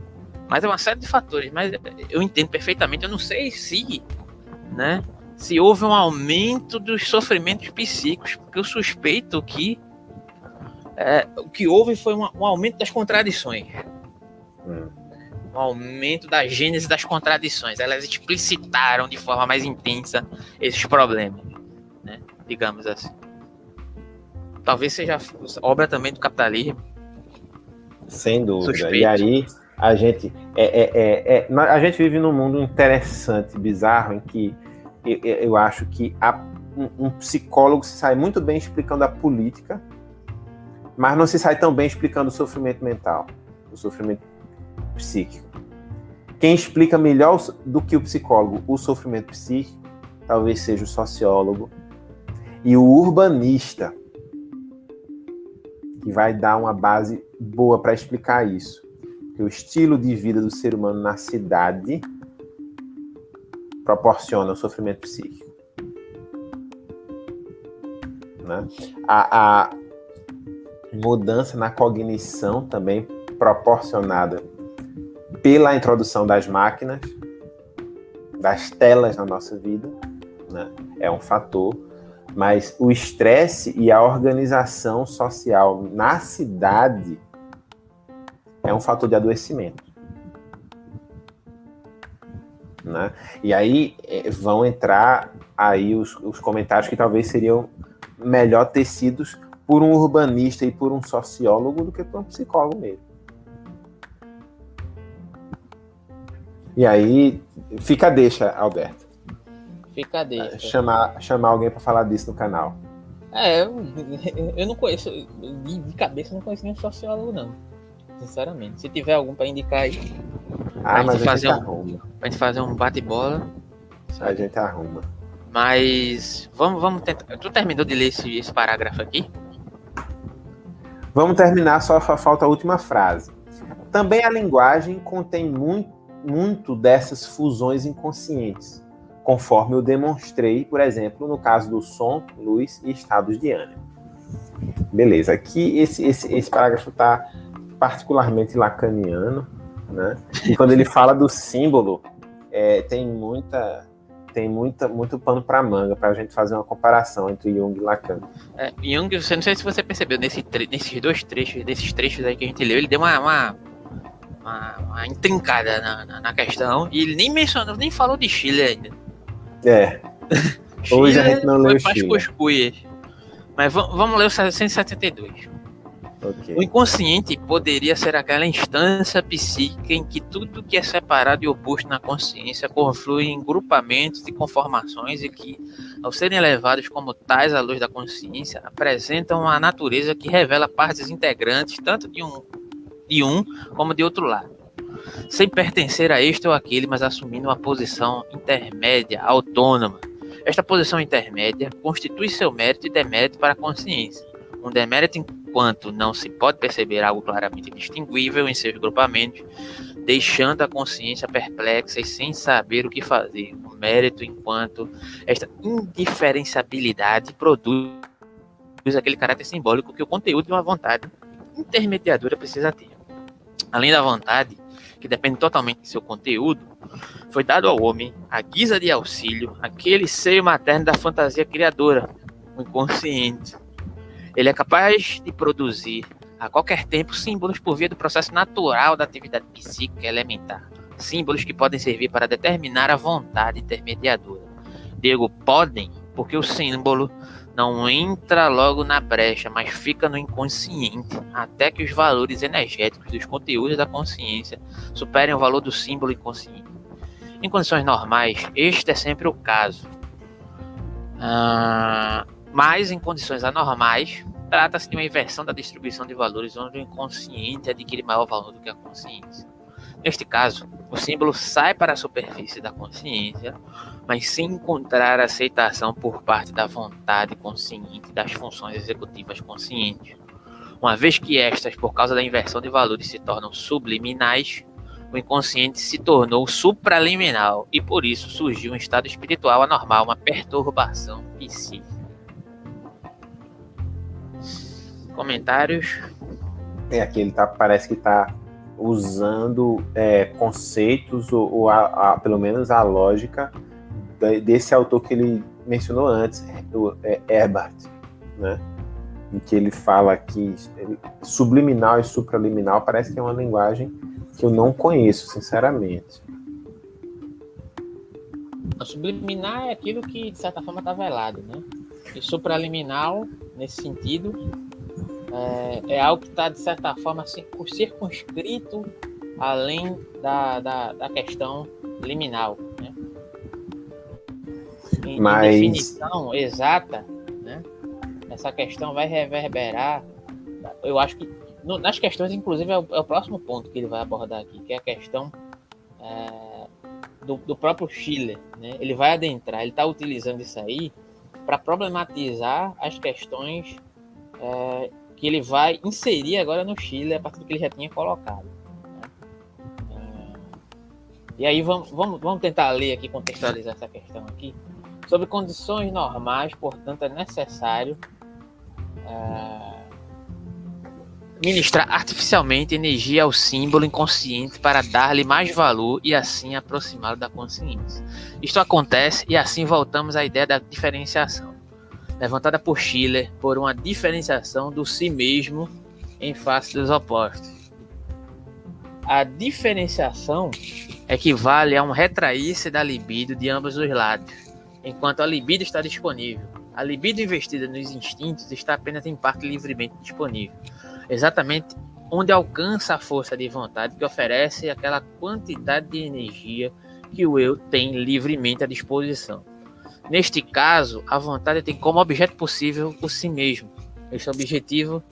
Mas é uma série de fatores, mas eu entendo perfeitamente, eu não sei se, né, se houve um aumento dos sofrimentos psíquicos, porque eu suspeito que é, o que houve foi um, um aumento das contradições. Hum um aumento da gênese das contradições. Elas explicitaram de forma mais intensa esses problemas? Digamos assim. talvez seja obra também do capitalismo. Sem dúvida. Suspeito. E aí a gente é, é, é, é, a gente vive num mundo interessante, bizarro, em que eu, eu acho que a, um, um, psicólogo se sai muito bem explicando a política, mas não se sai tão bem explicando o sofrimento mental, o sofrimento psíquico. Quem explica melhor do que o psicólogo o sofrimento psíquico, talvez seja o sociólogo e o urbanista, que vai dar uma base boa para explicar isso que o estilo de vida do ser humano na cidade proporciona o sofrimento psíquico. Né? A, a mudança na cognição também proporcionada pela introdução das máquinas, das telas na nossa vida, né? é um fator, mas o estresse e a organização social na cidade é um fator de adoecimento. Né? E aí é, vão entrar aí os, os comentários que talvez seriam melhor tecidos por um urbanista e por um sociólogo do que por um psicólogo mesmo. E aí fica a deixa, Alberto. Fica a deixa. Chamar, chamar alguém para falar disso no canal. É, eu, *laughs* eu não conheço, de, de cabeça não conheço nenhum sociólogo, não sinceramente. Se tiver algum para indicar aí. Ah, mas fazer a gente um, arruma. Pra gente fazer um bate-bola. A gente arruma. Mas vamos, vamos tentar. Tu terminou de ler esse, esse parágrafo aqui? Vamos terminar, só falta a última frase. Também a linguagem contém muito, muito dessas fusões inconscientes, conforme eu demonstrei, por exemplo, no caso do som, luz e estados de ânimo. Beleza, aqui esse, esse, esse parágrafo está particularmente lacaniano, né? E quando ele fala do símbolo, é, tem muita tem muita, muito pano para manga para a gente fazer uma comparação entre Jung e Lacan. É, Jung, você não sei se você percebeu nesse nesses dois trechos, desses trechos aí que a gente leu, ele deu uma, uma, uma, uma intrincada na, na, na, questão e ele nem mencionou, nem falou de Chile ainda. É. *laughs* Hoje a gente não leu Chile. Mas vamos, vamos ler o 172. Okay. O inconsciente poderia ser aquela instância psíquica em que tudo que é separado e oposto na consciência conflui em grupamentos e conformações e que, ao serem elevados como tais à luz da consciência, apresentam uma natureza que revela partes integrantes tanto de um, de um como de outro lado, sem pertencer a este ou aquele, mas assumindo uma posição intermédia, autônoma. Esta posição intermédia constitui seu mérito e demérito para a consciência. Um demérito enquanto não se pode perceber algo claramente distinguível em seus grupamentos, deixando a consciência perplexa e sem saber o que fazer. O mérito enquanto esta indiferenciabilidade produz aquele caráter simbólico que o conteúdo de uma vontade intermediadora precisa ter. Além da vontade, que depende totalmente de seu conteúdo, foi dado ao homem, à guisa de auxílio, aquele seio materno da fantasia criadora, o inconsciente, ele é capaz de produzir a qualquer tempo símbolos por via do processo natural da atividade psíquica elementar. Símbolos que podem servir para determinar a vontade intermediadora. Digo podem, porque o símbolo não entra logo na brecha, mas fica no inconsciente, até que os valores energéticos dos conteúdos da consciência superem o valor do símbolo inconsciente. Em condições normais, este é sempre o caso. Ah, mas em condições anormais, trata-se de uma inversão da distribuição de valores onde o inconsciente adquire maior valor do que a consciência. Neste caso, o símbolo sai para a superfície da consciência, mas sem encontrar aceitação por parte da vontade consciente das funções executivas conscientes. Uma vez que estas, por causa da inversão de valores, se tornam subliminais, o inconsciente se tornou supraliminal e por isso surgiu um estado espiritual anormal, uma perturbação psíquica. Comentários? É, aqui ele tá, parece que está usando é, conceitos, ou, ou a, a, pelo menos a lógica desse autor que ele mencionou antes, o é, Herbert, né? em que ele fala que subliminal e supraliminal parece que é uma linguagem que eu não conheço, sinceramente. O subliminar é aquilo que, de certa forma, está velado, né? E supraliminal nesse sentido, é, é algo que está, de certa forma, circunscrito além da, da, da questão liminal. Né? Em, Mas... em definição exata, né? essa questão vai reverberar, eu acho que no, nas questões, inclusive, é o, é o, próximo ponto que ele vai abordar aqui, que é a questão é, do, do, próprio Schiller. Né? Ele vai adentrar, ele está utilizando isso aí para problematizar as questões é, que ele vai inserir agora no Chile a partir do que ele já tinha colocado. Né? É, e aí vamos, vamos, vamos tentar ler aqui, contextualizar essa questão aqui. Sobre condições normais, portanto, é necessário é, ministrar artificialmente energia ao símbolo inconsciente para dar-lhe mais valor e assim aproximá-lo da consciência. Isto acontece e assim voltamos à ideia da diferenciação, levantada por Schiller por uma diferenciação do si mesmo em face dos opostos. A diferenciação equivale a um retrair-se da libido de ambos os lados, enquanto a libido está disponível. A libido investida nos instintos está apenas em parte livremente disponível exatamente onde alcança a força de vontade que oferece aquela quantidade de energia que o eu tem livremente à disposição. Neste caso, a vontade tem como objeto possível o si mesmo. Esse objetivo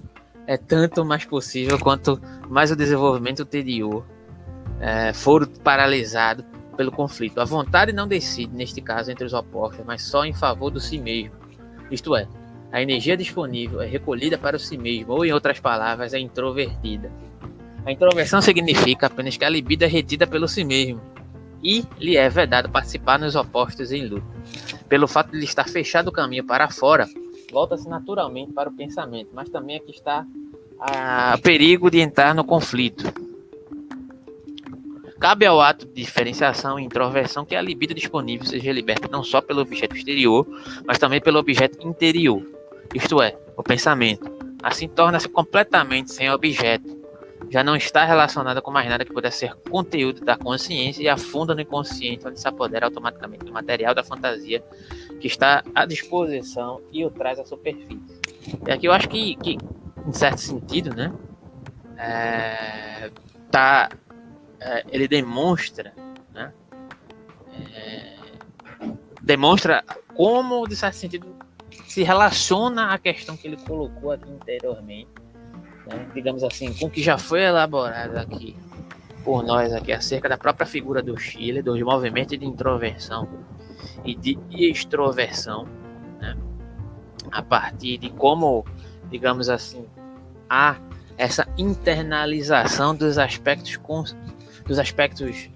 é tanto mais possível quanto mais o desenvolvimento anterior é, for paralisado pelo conflito. A vontade não decide, neste caso, entre os opostos, mas só em favor do si mesmo. Isto é, a energia disponível é recolhida para o si mesmo, ou em outras palavras, é introvertida. A introversão significa apenas que a libido é retida pelo si mesmo e lhe é vedado participar nos opostos em luta. Pelo fato de estar fechado o caminho para fora, volta-se naturalmente para o pensamento, mas também aqui está o perigo de entrar no conflito. Cabe ao ato de diferenciação e introversão que a libido disponível seja liberta não só pelo objeto exterior, mas também pelo objeto interior isto é, o pensamento. Assim torna-se completamente sem objeto. Já não está relacionada com mais nada que pudesse ser conteúdo da consciência e afunda no inconsciente, onde se apodera automaticamente do material da fantasia que está à disposição e o traz à superfície. E aqui eu acho que, que em certo sentido, né, é, tá, é, ele demonstra, né, é, demonstra como, de certo sentido, se relaciona à questão que ele colocou aqui anteriormente, né? digamos assim, com o que já foi elaborado aqui por nós aqui acerca da própria figura do Chile, dos movimentos de introversão e de extroversão, né? a partir de como, digamos assim, há essa internalização dos aspectos dos aspectos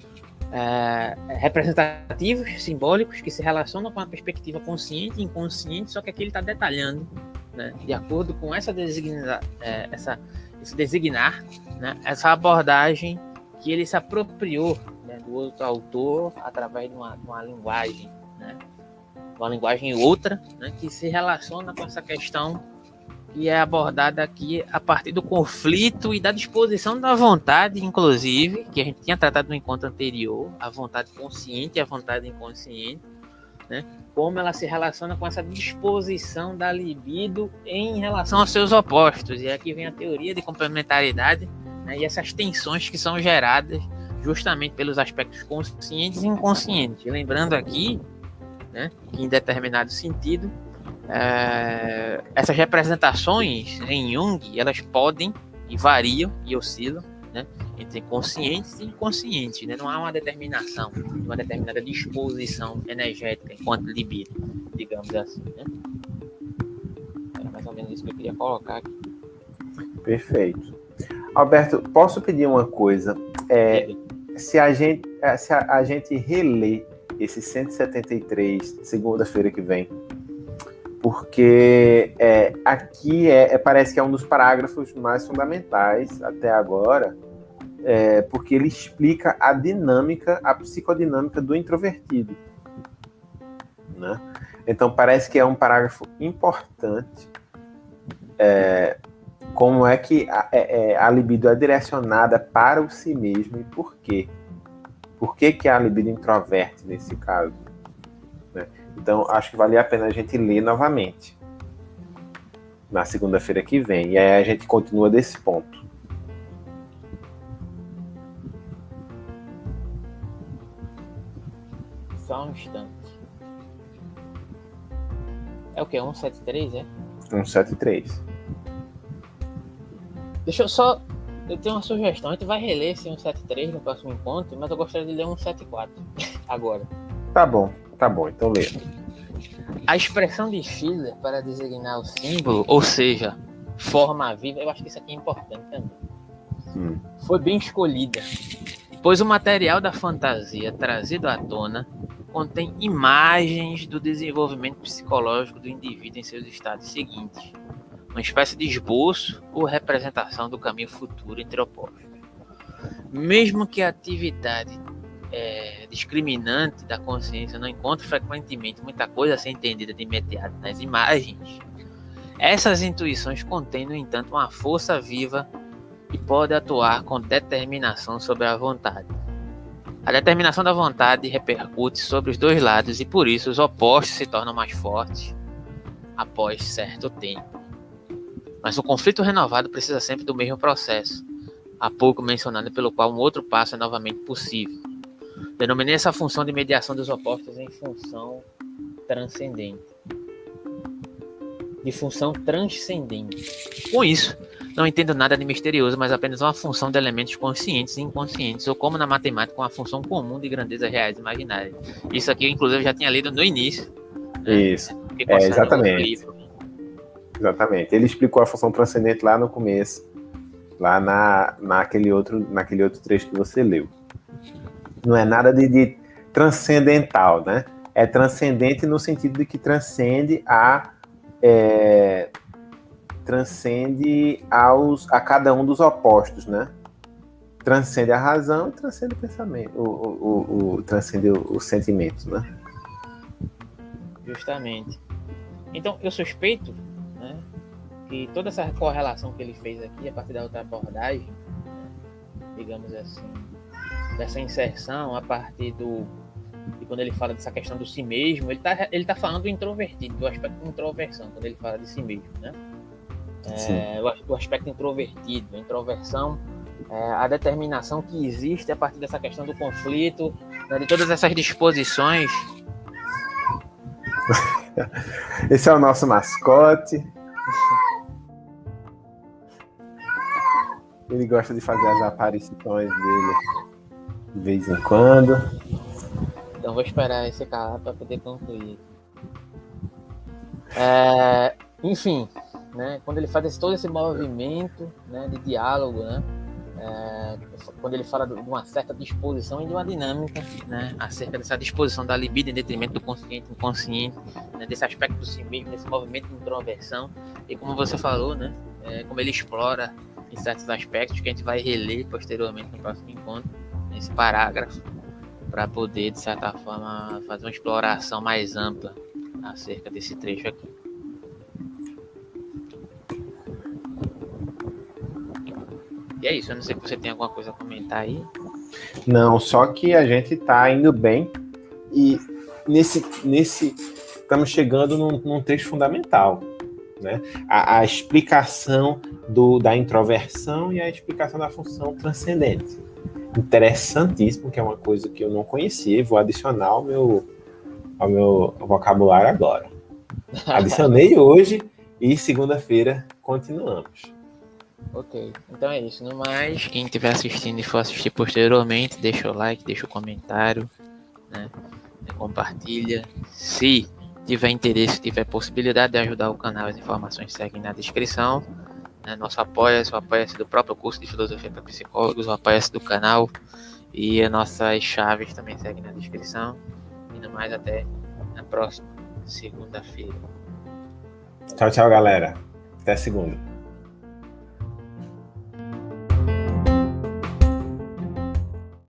é, representativos, simbólicos, que se relacionam com a perspectiva consciente e inconsciente, só que aqui ele está detalhando, né, de acordo com essa, designa, é, essa esse designar, né, essa abordagem que ele se apropriou né, do outro autor através de uma, de uma linguagem, né, uma linguagem outra, né, que se relaciona com essa questão que é abordada aqui a partir do conflito e da disposição da vontade, inclusive, que a gente tinha tratado no encontro anterior, a vontade consciente e a vontade inconsciente, né? Como ela se relaciona com essa disposição da libido em relação aos seus opostos. E aqui vem a teoria de complementaridade né? e essas tensões que são geradas justamente pelos aspectos conscientes e inconscientes. Lembrando aqui, né, que em determinado sentido, é, essas representações em Jung elas podem e variam e oscilam né, entre conscientes e inconscientes. Né? Não há uma determinação, uma determinada disposição energética enquanto libido, digamos assim. Né? É mais ou menos isso que eu queria colocar aqui. Perfeito. Alberto, posso pedir uma coisa? É, se a gente, é, se a, a gente reler esse 173 segunda-feira que vem, porque é, aqui é, é, parece que é um dos parágrafos mais fundamentais até agora, é, porque ele explica a dinâmica, a psicodinâmica do introvertido. Né? Então parece que é um parágrafo importante. É, como é que a, é, é, a, libido é direcionada para o si mesmo e por quê? Por que, que a libido introverte nesse caso? Então, acho que vale a pena a gente ler novamente. na segunda-feira que vem. E aí a gente continua desse ponto. Só um instante. É o que? 173, é? 173. Deixa eu só. Eu tenho uma sugestão. A gente vai reler esse 173 no próximo encontro, mas eu gostaria de ler 174 *laughs* agora. Tá bom, tá bom, então lê. A expressão de Schiller para designar o símbolo, ou seja, forma viva, eu acho que isso aqui é importante também. Hum. Foi bem escolhida, pois o material da fantasia trazido à tona contém imagens do desenvolvimento psicológico do indivíduo em seus estados seguintes, uma espécie de esboço ou representação do caminho futuro entre opostos. Mesmo que a atividade é, discriminante da consciência não encontre frequentemente muita coisa a ser entendida de imediato nas imagens, essas intuições contêm, no entanto, uma força viva e pode atuar com determinação sobre a vontade. A determinação da vontade repercute sobre os dois lados e por isso os opostos se tornam mais fortes após certo tempo. Mas o conflito renovado precisa sempre do mesmo processo, há pouco mencionado, pelo qual um outro passo é novamente possível. Denominei essa função de mediação dos opostos em função transcendente. De função transcendente. Com isso, não entendo nada de misterioso, mas apenas uma função de elementos conscientes e inconscientes, ou como na matemática, uma função comum de grandezas reais e imaginárias. Isso aqui, inclusive, eu já tinha lido no início. Né? Isso. É, exatamente. Exatamente. Ele explicou a função transcendente lá no começo, lá na, naquele, outro, naquele outro trecho que você leu. Não é nada de, de transcendental, né? É transcendente no sentido de que transcende a é, transcende aos, a cada um dos opostos, né? Transcende a razão e transcende o pensamento, o, o, o, o transcende os sentimentos, né? Justamente. Então, eu suspeito né, que toda essa correlação que ele fez aqui, a partir da outra abordagem, digamos assim, dessa inserção a partir do e quando ele fala dessa questão do si mesmo, ele está ele tá falando do introvertido, do aspecto de introversão, quando ele fala de si mesmo, né? É, o, o, aspecto introvertido, a introversão, é, a determinação que existe a partir dessa questão do conflito, né, de todas essas disposições. *laughs* Esse é o nosso mascote. Ele gosta de fazer as aparições dele de vez em quando. Então vou esperar esse cara para poder concluir. É, enfim, né, quando ele faz todo esse movimento né, de diálogo, né, é, quando ele fala de uma certa disposição e de uma dinâmica né, acerca dessa disposição da libido em detrimento do consciente inconsciente, né, desse aspecto de si mesmo, desse movimento de introversão, e como você falou, né, é, como ele explora em certos aspectos que a gente vai reler posteriormente no próximo encontro, nesse parágrafo, para poder, de certa forma, fazer uma exploração mais ampla acerca desse trecho aqui. E é isso, eu não sei se você tem alguma coisa a comentar aí. Não, só que a gente está indo bem e nesse, nesse estamos chegando num, num texto fundamental, né? A, a, explicação do, da introversão e a explicação da função transcendente. Interessantíssimo, que é uma coisa que eu não conhecia, vou adicionar ao meu, ao meu vocabulário agora. *laughs* Adicionei hoje e segunda-feira continuamos. Ok, então é isso. No mais, quem estiver assistindo e for assistir posteriormente, deixa o like, deixa o comentário, né? compartilha. Se tiver interesse, tiver possibilidade de ajudar o canal, as informações seguem na descrição. Né? Nosso apoia-se, o apoia-se do próprio curso de filosofia para psicólogos, o apoia-se do canal e as nossas chaves também seguem na descrição. E no mais, até na próxima segunda-feira. Tchau, tchau, galera. Até segunda.